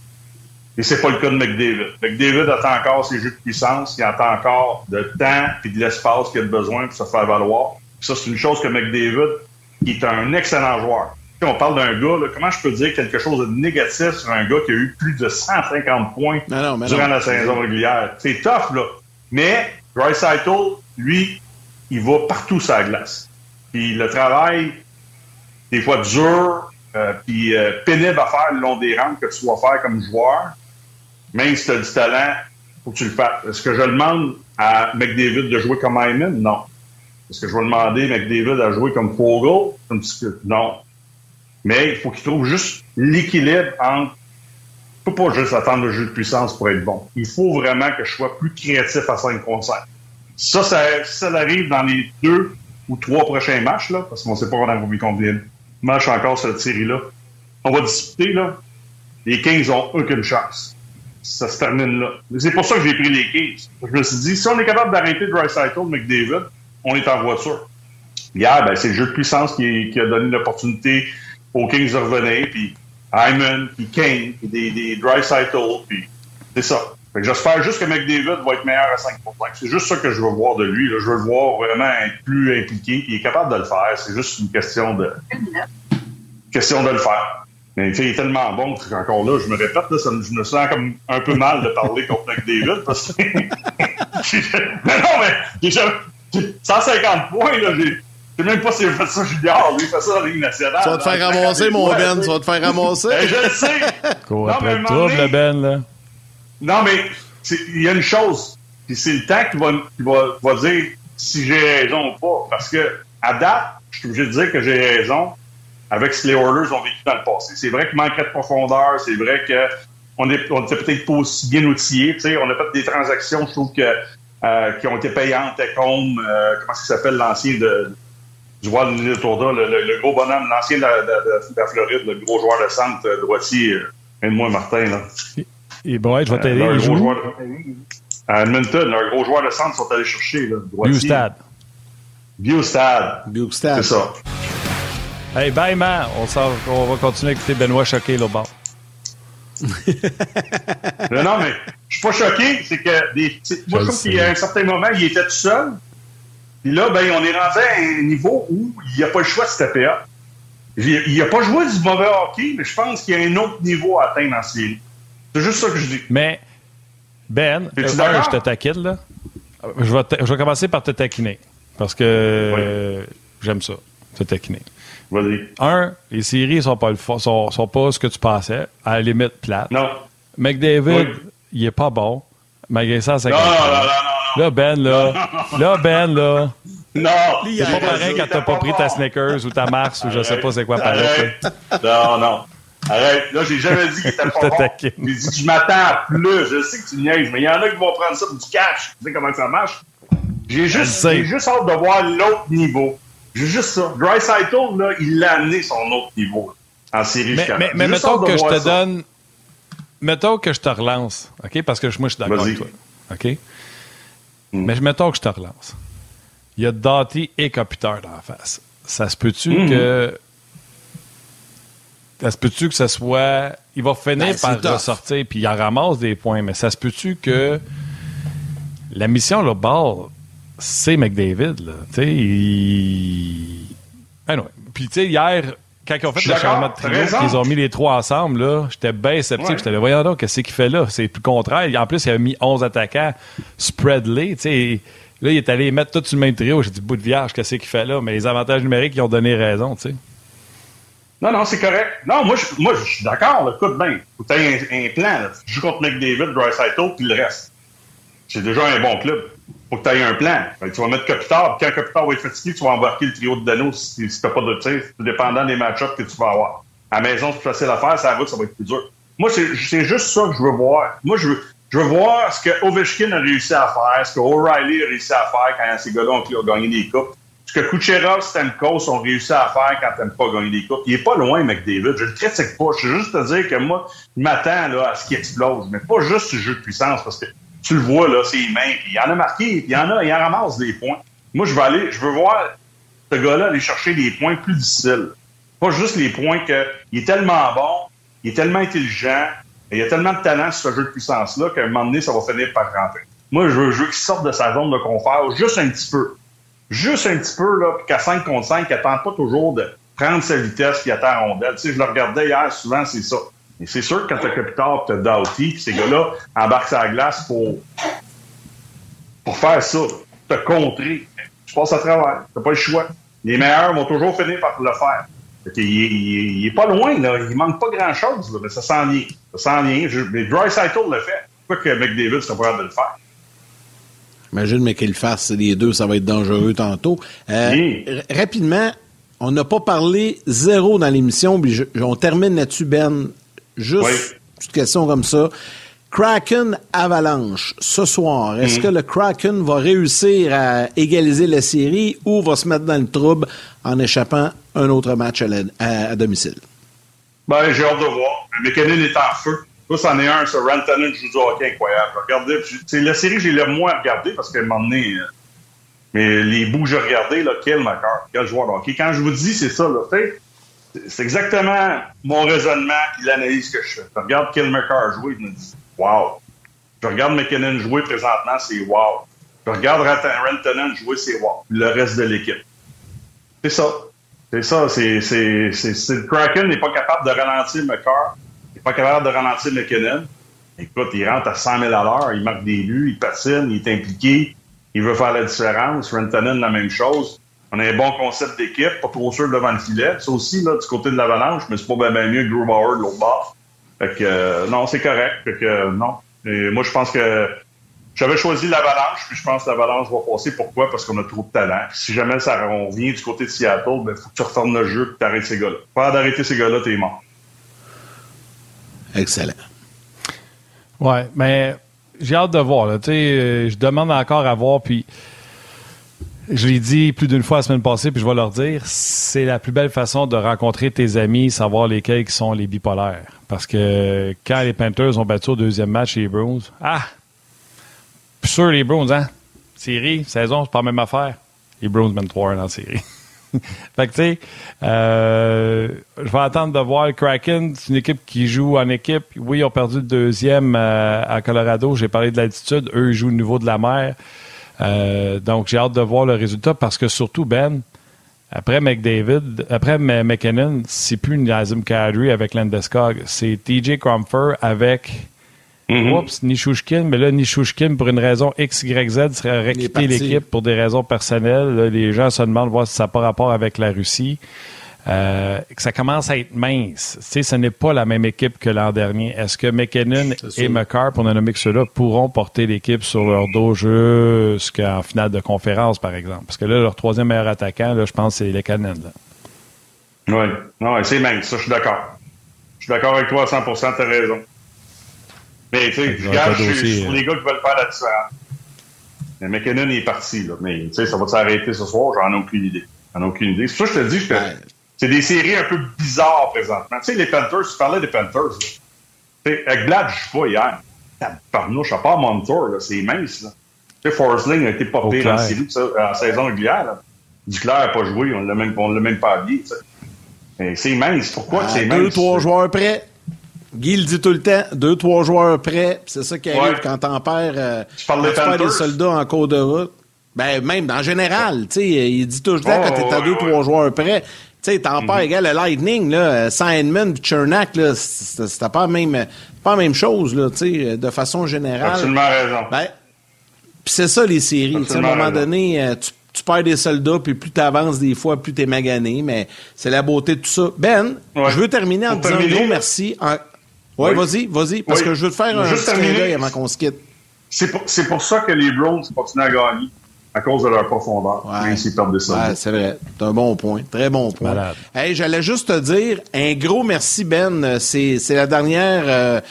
Et c'est pas le cas de McDavid. McDavid attend encore ses jeux de puissance, il attend encore de temps et de l'espace qu'il a besoin pour se faire valoir. ça, c'est une chose que McDavid qui est un excellent joueur. Si on parle d'un gars, comment je peux dire quelque chose de négatif sur un gars qui a eu plus de 150 points durant la saison régulière? C'est tough, là. Mais Dreisaitl, lui, il va partout sur la glace. Puis le travail, des fois dur, euh, puis euh, pénible à faire le long des rangs que tu dois faire comme joueur, même si tu as du talent, faut que tu le fasses. Est-ce que je demande à McDavid de jouer comme Hyman? Non. Est-ce que je vais demander McDavid à jouer comme Fogel? Non. Mais il faut qu'il trouve juste l'équilibre entre. Il ne faut pas juste attendre le jeu de puissance pour être bon. Il faut vraiment que je sois plus créatif à 5 contre 5. Ça, ça, ça arrive dans les deux ou trois prochains matchs, là, parce qu'on ne sait pas combien de matchs encore cette série-là. On va discuter, là. Les Kings n'ont aucune chance. Ça se termine là. C'est pour ça que j'ai pris les Kings. Je me suis dit, si on est capable d'arrêter Cycle, McDavid, on est en voiture. Hier, ben, c'est le jeu de puissance qui, a donné l'opportunité aux Kings de revenir, puis Hyman, puis Kane, puis des, des cycle, puis c'est ça. J'espère juste que McDavid va être meilleur à 5 C'est juste ça que je veux voir de lui. Je veux le voir vraiment être plus impliqué, il est capable de le faire. C'est juste une question de question de le faire. Mais il est tellement bon qu'encore là, je me répète, là, ça, je me sens comme un peu mal de parler contre McDavid parce que. mais non, mais déjà, 150 points, là, j'ai. sais même pas s'il a fait ça junior, lui, il fait ça dans la Ligue nationale. Tu vas te faire ramasser, mon Ben, tu vas te faire ramasser. Ben, je le sais. Cours après le trouble, Ben, là. Non, mais il y a une chose, puis c'est le temps qui va, qui va, va dire si j'ai raison ou pas. Parce que, à date, je suis obligé de dire que j'ai raison avec ce que les Oilers ont vécu dans le passé. C'est vrai qu'il manquait de profondeur, c'est vrai qu'on n'était peut-être pas aussi bien outillés. On a fait des transactions, je trouve que euh, qui ont été payantes, comme, euh, comment ça s'appelle, l'ancien de, du roi de Tourda, le, le, gros bonhomme, l'ancien de, de, la Floride, le gros joueur de centre euh, droitier, euh, moi Martin. Là. Et bon, je vais t'aider. Euh, gros joueur à Edmonton, un gros joueur de centre sont allés chercher. Là, Biostad. Biostad. Biostad. C'est ça. Hey, bye, man. On, sort, on va continuer à écouter Benoît Choqué, là bas non, mais je suis pas choqué. C'est que des, moi, je trouve qu'à un certain moment, il était tout seul. Puis là, ben, on est rendu à un niveau où il n'y a pas le choix de se taper Il n'a pas joué du mauvais hockey, mais je pense qu'il y a un autre niveau à atteindre en série. C'est juste ça que je dis. Mais, Ben, euh, je te taquine, là. Je vais, je vais commencer par te taquiner. Parce que j'aime ça, te taquiner. Un, les séries sont pas, le, sont, sont pas ce que tu pensais. À la limite, plate. Non. McDavid, il est pas bon. Malgré ça, c'est non, non, non, non, Là, Ben, là. Là, Ben, là. Non. C'est pas pareil quand t'as pas pris ta Snickers ou ta Mars ou je sais pas c'est quoi pareil. Non, non. Arrête. Là, j'ai jamais dit qu'il était pas bon. J'ai dit que je m'attends à plus. Je sais que tu niaises, mais il y en a qui vont prendre ça pour du cash. Tu sais comment ça marche? J'ai juste, juste hâte de voir l'autre niveau. J'ai juste ça. Dry Cycle, là, il a amené son autre niveau en série. Mais, mais, mais mettons que je te donne. Mettons que je te relance, OK? Parce que moi, je suis d'accord avec toi. OK? Mm. Mais mettons que je te relance. Il y a Doughty et Capiteur dans la face. Ça se peut-tu mm. que ça se peut-tu que ce soit. Il va finir ben, par ressortir, puis il en ramasse des points, mais ça se peut-tu que la mission, le ball, c'est McDavid, là? Tu sais, il. Puis, tu sais, hier, quand ils ont fait le changement de trio, ils ont mis les trois ensemble, là, j'étais bien sceptique. J'étais là, voyons donc, qu'est-ce qu'il fait là? C'est tout le contraire. En plus, il a mis 11 attaquants spread-les, tu sais. Là, il est allé mettre tout sur le même trio. J'ai dit, bout de vierge, qu'est-ce qu'il fait là? Mais les avantages numériques, ils ont donné raison, tu sais. Non, non, c'est correct. Non, moi, je, moi, je suis d'accord. Écoute bien, faut que un, un, plan. Là. Tu joues contre McDavid, Dreisaitl, puis le reste. C'est déjà un bon club. Faut que tu aies un plan. tu vas mettre Kopitar, puis quand Kopitar va être fatigué, tu vas embarquer le trio de Dano si, t'as pas de tir, dépendant des match-ups que tu vas avoir. À la maison, c'est plus facile à faire. Ça va, ça va être plus dur. Moi, c'est juste ça que je veux voir. Moi, je veux, je veux voir ce que Ovechkin a réussi à faire, ce que O'Reilly a réussi à faire quand ces gars-là ont, gagné des coupes, ce que Kucherov, Stamkos ont réussi à faire quand t'aimes pas gagner des coupes. Il est pas loin, McDavid. Je le critique pas. Je veux juste te dire que moi, je m'attends là, à ce qu'il explose. Mais pas juste du jeu de puissance, parce que tu le vois, là, c'est mains, puis il en a marqué, il en a, il en ramasse des points. Moi, je veux aller, je veux voir ce gars-là aller chercher des points plus difficiles. Pas juste les points que il est tellement bon, il est tellement intelligent, il y a tellement de talent sur ce jeu de puissance-là qu'à un moment donné, ça va finir par rentrer. Moi, je veux, je veux qu'il sorte de sa zone de confort juste un petit peu. Juste un petit peu, là, puis qu'à 5 contre 5, il attend pas toujours de prendre sa vitesse puis attend rondelle. Tu sais, je le regardais hier, souvent, c'est ça. Et c'est sûr que quand t'as Capital t'as Doughty, puis ces gars-là embarquent sur la glace pour, pour faire ça, te contrer. Je passe à travers. T'as pas le choix. Les meilleurs vont toujours finir par le faire. Il, il, est pas loin, là. Il manque pas grand-chose, mais ça s'en vient. Ça s'en vient. Mais Dry Cycle le fait. Pourquoi que McDavid serait pas capable de le faire? Imagine, mais qu'il fasse les deux, ça va être dangereux tantôt. Euh, rapidement, on n'a pas parlé zéro dans l'émission, puis on termine là-dessus, Ben. Juste une question comme ça. Kraken Avalanche, ce soir, est-ce mhm. que le Kraken va réussir à égaliser la série ou va se mettre dans le trouble en échappant un autre match à, domicile? Ben, j'ai hâte de voir. McKinnon est en feu. Ça, c'en est un, ce Rantanen joue du hockey incroyable. Regardez, c'est la série j'ai le moins regardé parce moment donné, euh, mais les bouts que j'ai regardés, là, quel quel joueur de. Quand je vous dis, c'est ça, là, c'est exactement mon raisonnement et l'analyse que je fais. Je regarde Kill jouer, je me dis, wow. Je regarde McKinnon jouer présentement, c'est wow. Je regarde Rantanen jouer, c'est wow. Le reste de l'équipe. C'est ça. C'est ça. C'est, c'est, c'est, le Kraken n'est pas capable de ralentir McCarr. Il n'est pas capable de ralentir McKinnon. Écoute, il rentre à 100 000 à l'heure, il marque des buts, il patine, il est impliqué, il veut faire la différence. Rantanen, la même chose. On a un bon concept d'équipe, pas trop sûr devant le filet. Ça aussi, là, du côté de l'avalanche, mais c'est pas bien, mieux que Drew Bauer de l'autre bord. Fait que, euh, non, c'est correct. Que, euh, non. Et moi, je pense que j'avais choisi l'avalanche, puis je pense que l'avalanche va passer. Pourquoi? Parce qu'on a trop de talent. si jamais ça, on vient du côté de Seattle, ben, faut que tu retournes le jeu et tu arrêtes ces gars-là. Pas d'arrêter ces gars-là, t'es mort. Excellent. Ouais, mais j'ai hâte de voir. Là. euh, je demande encore à voir, puis je l'ai dit plus d'une fois la semaine passée, puis je vais leur dire, c'est la plus belle façon de rencontrer tes amis, savoir lesquels qui sont les bipolaires. Parce que quand les Panthers ont battu au deuxième match les Bruins, ah! Sûr, les Bruins, hein? Série, saison, c'est pas la même affaire. Les Bruins mènent 3 dans la série. fait que, tu sais, euh, je vais attendre de voir Kraken. C'est une équipe qui joue en équipe. Oui, ils ont perdu le deuxième euh, à Colorado. J'ai parlé de l'altitude. Eux, ils jouent au niveau de la mer. Euh, donc, j'ai hâte de voir le résultat parce que surtout, Ben, après McDavid, après McKinnon, c'est plus Nazem Kadri avec Landeskog, c'est TJ Cromfer avec mm-hmm. Oups, Nishushkin, mais là, Nishushkin, pour une raison X, Y, Z, serait quitter l'équipe pour des raisons personnelles. les gens se demandent voir si ça n'a pas rapport avec la Russie. Euh, que ça commence à être mince. Tu sais, ce n'est pas la même équipe que l'an dernier. Est-ce que McKinnon et McCarr, pour ne nommer que ceux-là, pourront porter l'équipe sur leur dos jusqu'en finale de conférence, par exemple? Parce que là, leur troisième meilleur attaquant, là, je pense, c'est les Canadiens. Oui, non, c'est mince, ça, je suis d'accord. Je suis d'accord avec toi à 100 tu as raison. Mais tu sais, je regarde sur les gars qui veulent faire la différence. Mais McKinnon est parti, là. Mais tu sais, ça va s'arrêter ce soir, j'en ai aucune idée. J'en ai aucune idée. C'est ça que je te dis que c'est des séries un peu bizarres présentement. Tu sais, les Panthers, tu parlais des Panthers. sais, avec Blad, je suis pas hier. Parnouche, à part Montour, c'est mince. Là. Tu sais, Forsling a été porté dans la série en saison régulière. Duclair n'a pas joué, on même, l'a même pas habillé. c'est mince. Pourquoi c'est mince? Deux, trois joueurs prêts. Guy le dit tout le temps, deux, trois joueurs prêts. C'est ça qui arrive quand t'en perds, euh, tu des soldats en cours de route. Ben, même en général, tu sais, il dit tout le temps quand t'es à deux, trois joueurs prêts. Tu sais, t'en perds, égal, le Lightning, là, Sandman puis Chernak, là, c'était pas la même, pas la même chose, là, tu sais, de façon générale. Absolument raison. Ben, c'est ça, les séries. à un moment donné, euh, tu, tu, perds des soldats, puis plus tu avances des fois, plus tu es magané, mais c'est la beauté de tout ça. Ben, je veux terminer en disant un gros merci. Ouais, vas-y, vas-y, parce que je veux te faire un petit avant qu'on se quitte. C'est pour, pour, ça que les Browns continuent à gagner à cause de leur profondeur. Ouais. c'est vrai. C'est un bon point. Très bon point. Hey, j'allais juste te dire un gros merci, Ben. C'est, la dernière euh,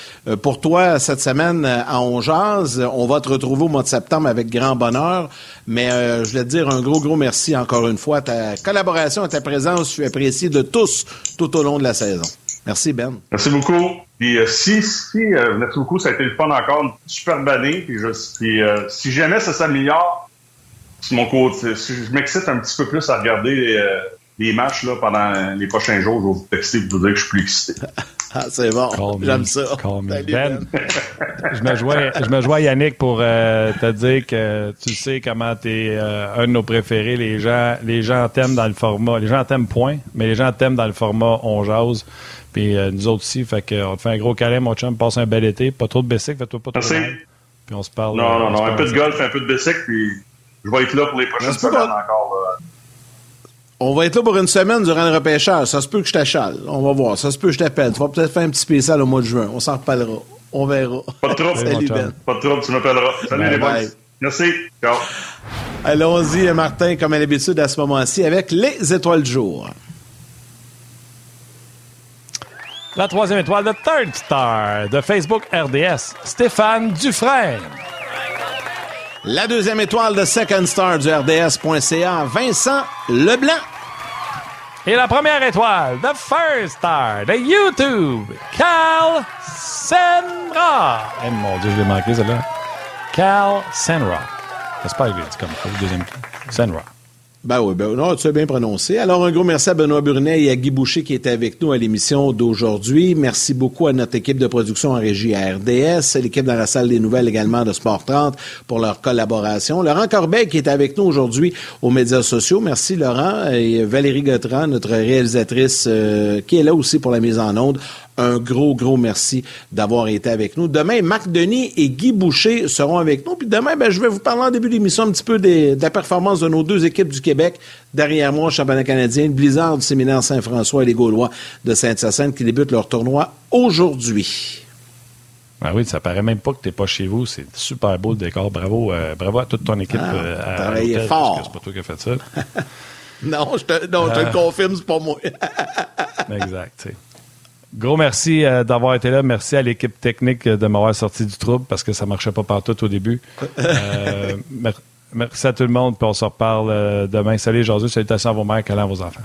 pour toi cette semaine à Ongeaz. On va te retrouver au mois de septembre avec grand bonheur. Mais euh, je voulais te dire un gros, gros merci encore une fois. Ta collaboration et ta présence fut appréciée de tous tout au long de la saison. Merci, Ben. Merci beaucoup. Puis euh, si, si euh, merci beaucoup, ça a été le fun encore, une superbe année. Puis, je, euh, si jamais ça s'améliore, sur mon côté, si je m'excite un petit peu plus à regarder les matchs là, pendant les prochains jours, je vais vous texter pour vous dire que je suis plus excité. Ah, c'est bon. J'aime ça. Ben, je me joins, je me joins Yannick pour te dire que tu sais comment tu es un de nos préférés. Les gens, les gens t'aiment dans le format. Les gens t'aiment point, mais les gens t'aiment dans le format on jase. Puis euh, nous autres aussi, fait qu'on te fait un gros câlin, mon chum. Passe un bel été. Pas trop de bicycle, fais-toi pas trop de Puis on se parle. Non, euh, non, non. Un peu de golf, un peu de bicycle, puis je vais être là pour les prochaines semaines encore. On va être là pour une semaine durant le repêchage. Ça se peut que je t'achale. On va voir. Ça se peut que je t'appelle. Tu vas peut-être faire un petit spécial au mois de juin. On s'en reparlera. On verra. Pas de trouble. Salut, Ben. Pas de trouble, tu m'appelleras. Salut les boys. Merci. Ciao. Allons-y, Martin, comme à l'habitude à ce moment-ci, avec les étoiles du jour. La troisième étoile de Third Star de Facebook RDS, Stéphane Dufresne. La deuxième étoile de Second Star du RDS.ca, Vincent Leblanc. Et la première étoile de First Star de YouTube, Cal Senra. Eh mon Dieu, je l'ai manqué, celle-là. Cal Senra. J'espère que c'est comme ça, le deuxième. Senra. Ben oui, ben non, tu as bien prononcé. Alors, un gros merci à Benoît Brunet et à Guy Boucher qui étaient avec nous à l'émission d'aujourd'hui. Merci beaucoup à notre équipe de production en régie à RDS, l'équipe dans la salle des nouvelles également de Sport 30 pour leur collaboration. Laurent Corbeil qui est avec nous aujourd'hui aux médias sociaux. Merci Laurent et Valérie Gautran, notre réalisatrice euh, qui est là aussi pour la mise en onde un gros, gros merci d'avoir été avec nous. Demain, Marc Denis et Guy Boucher seront avec nous. Puis demain, ben, je vais vous parler en début d'émission un petit peu de la performance de nos deux équipes du Québec. Derrière moi, championnat canadien, Blizzard du séminaire Saint-François et les Gaulois de Sainte-Sassène qui débutent leur tournoi aujourd'hui. Ben oui, ça paraît même pas que tu n'es pas chez vous. C'est super beau le décor. Bravo, euh, bravo à toute ton équipe. Ah, euh, fort. C'est pas toi qui as fait ça. non, je te, non, je te le ah. confirme, c'est pas moi. exact. Gros merci euh, d'avoir été là. Merci à l'équipe technique de m'avoir sorti du trouble parce que ça marchait pas partout au début. Euh, merci à tout le monde, puis on se reparle euh, demain. Salut, Jésus. Salutations à vos mères, câlins à vos enfants.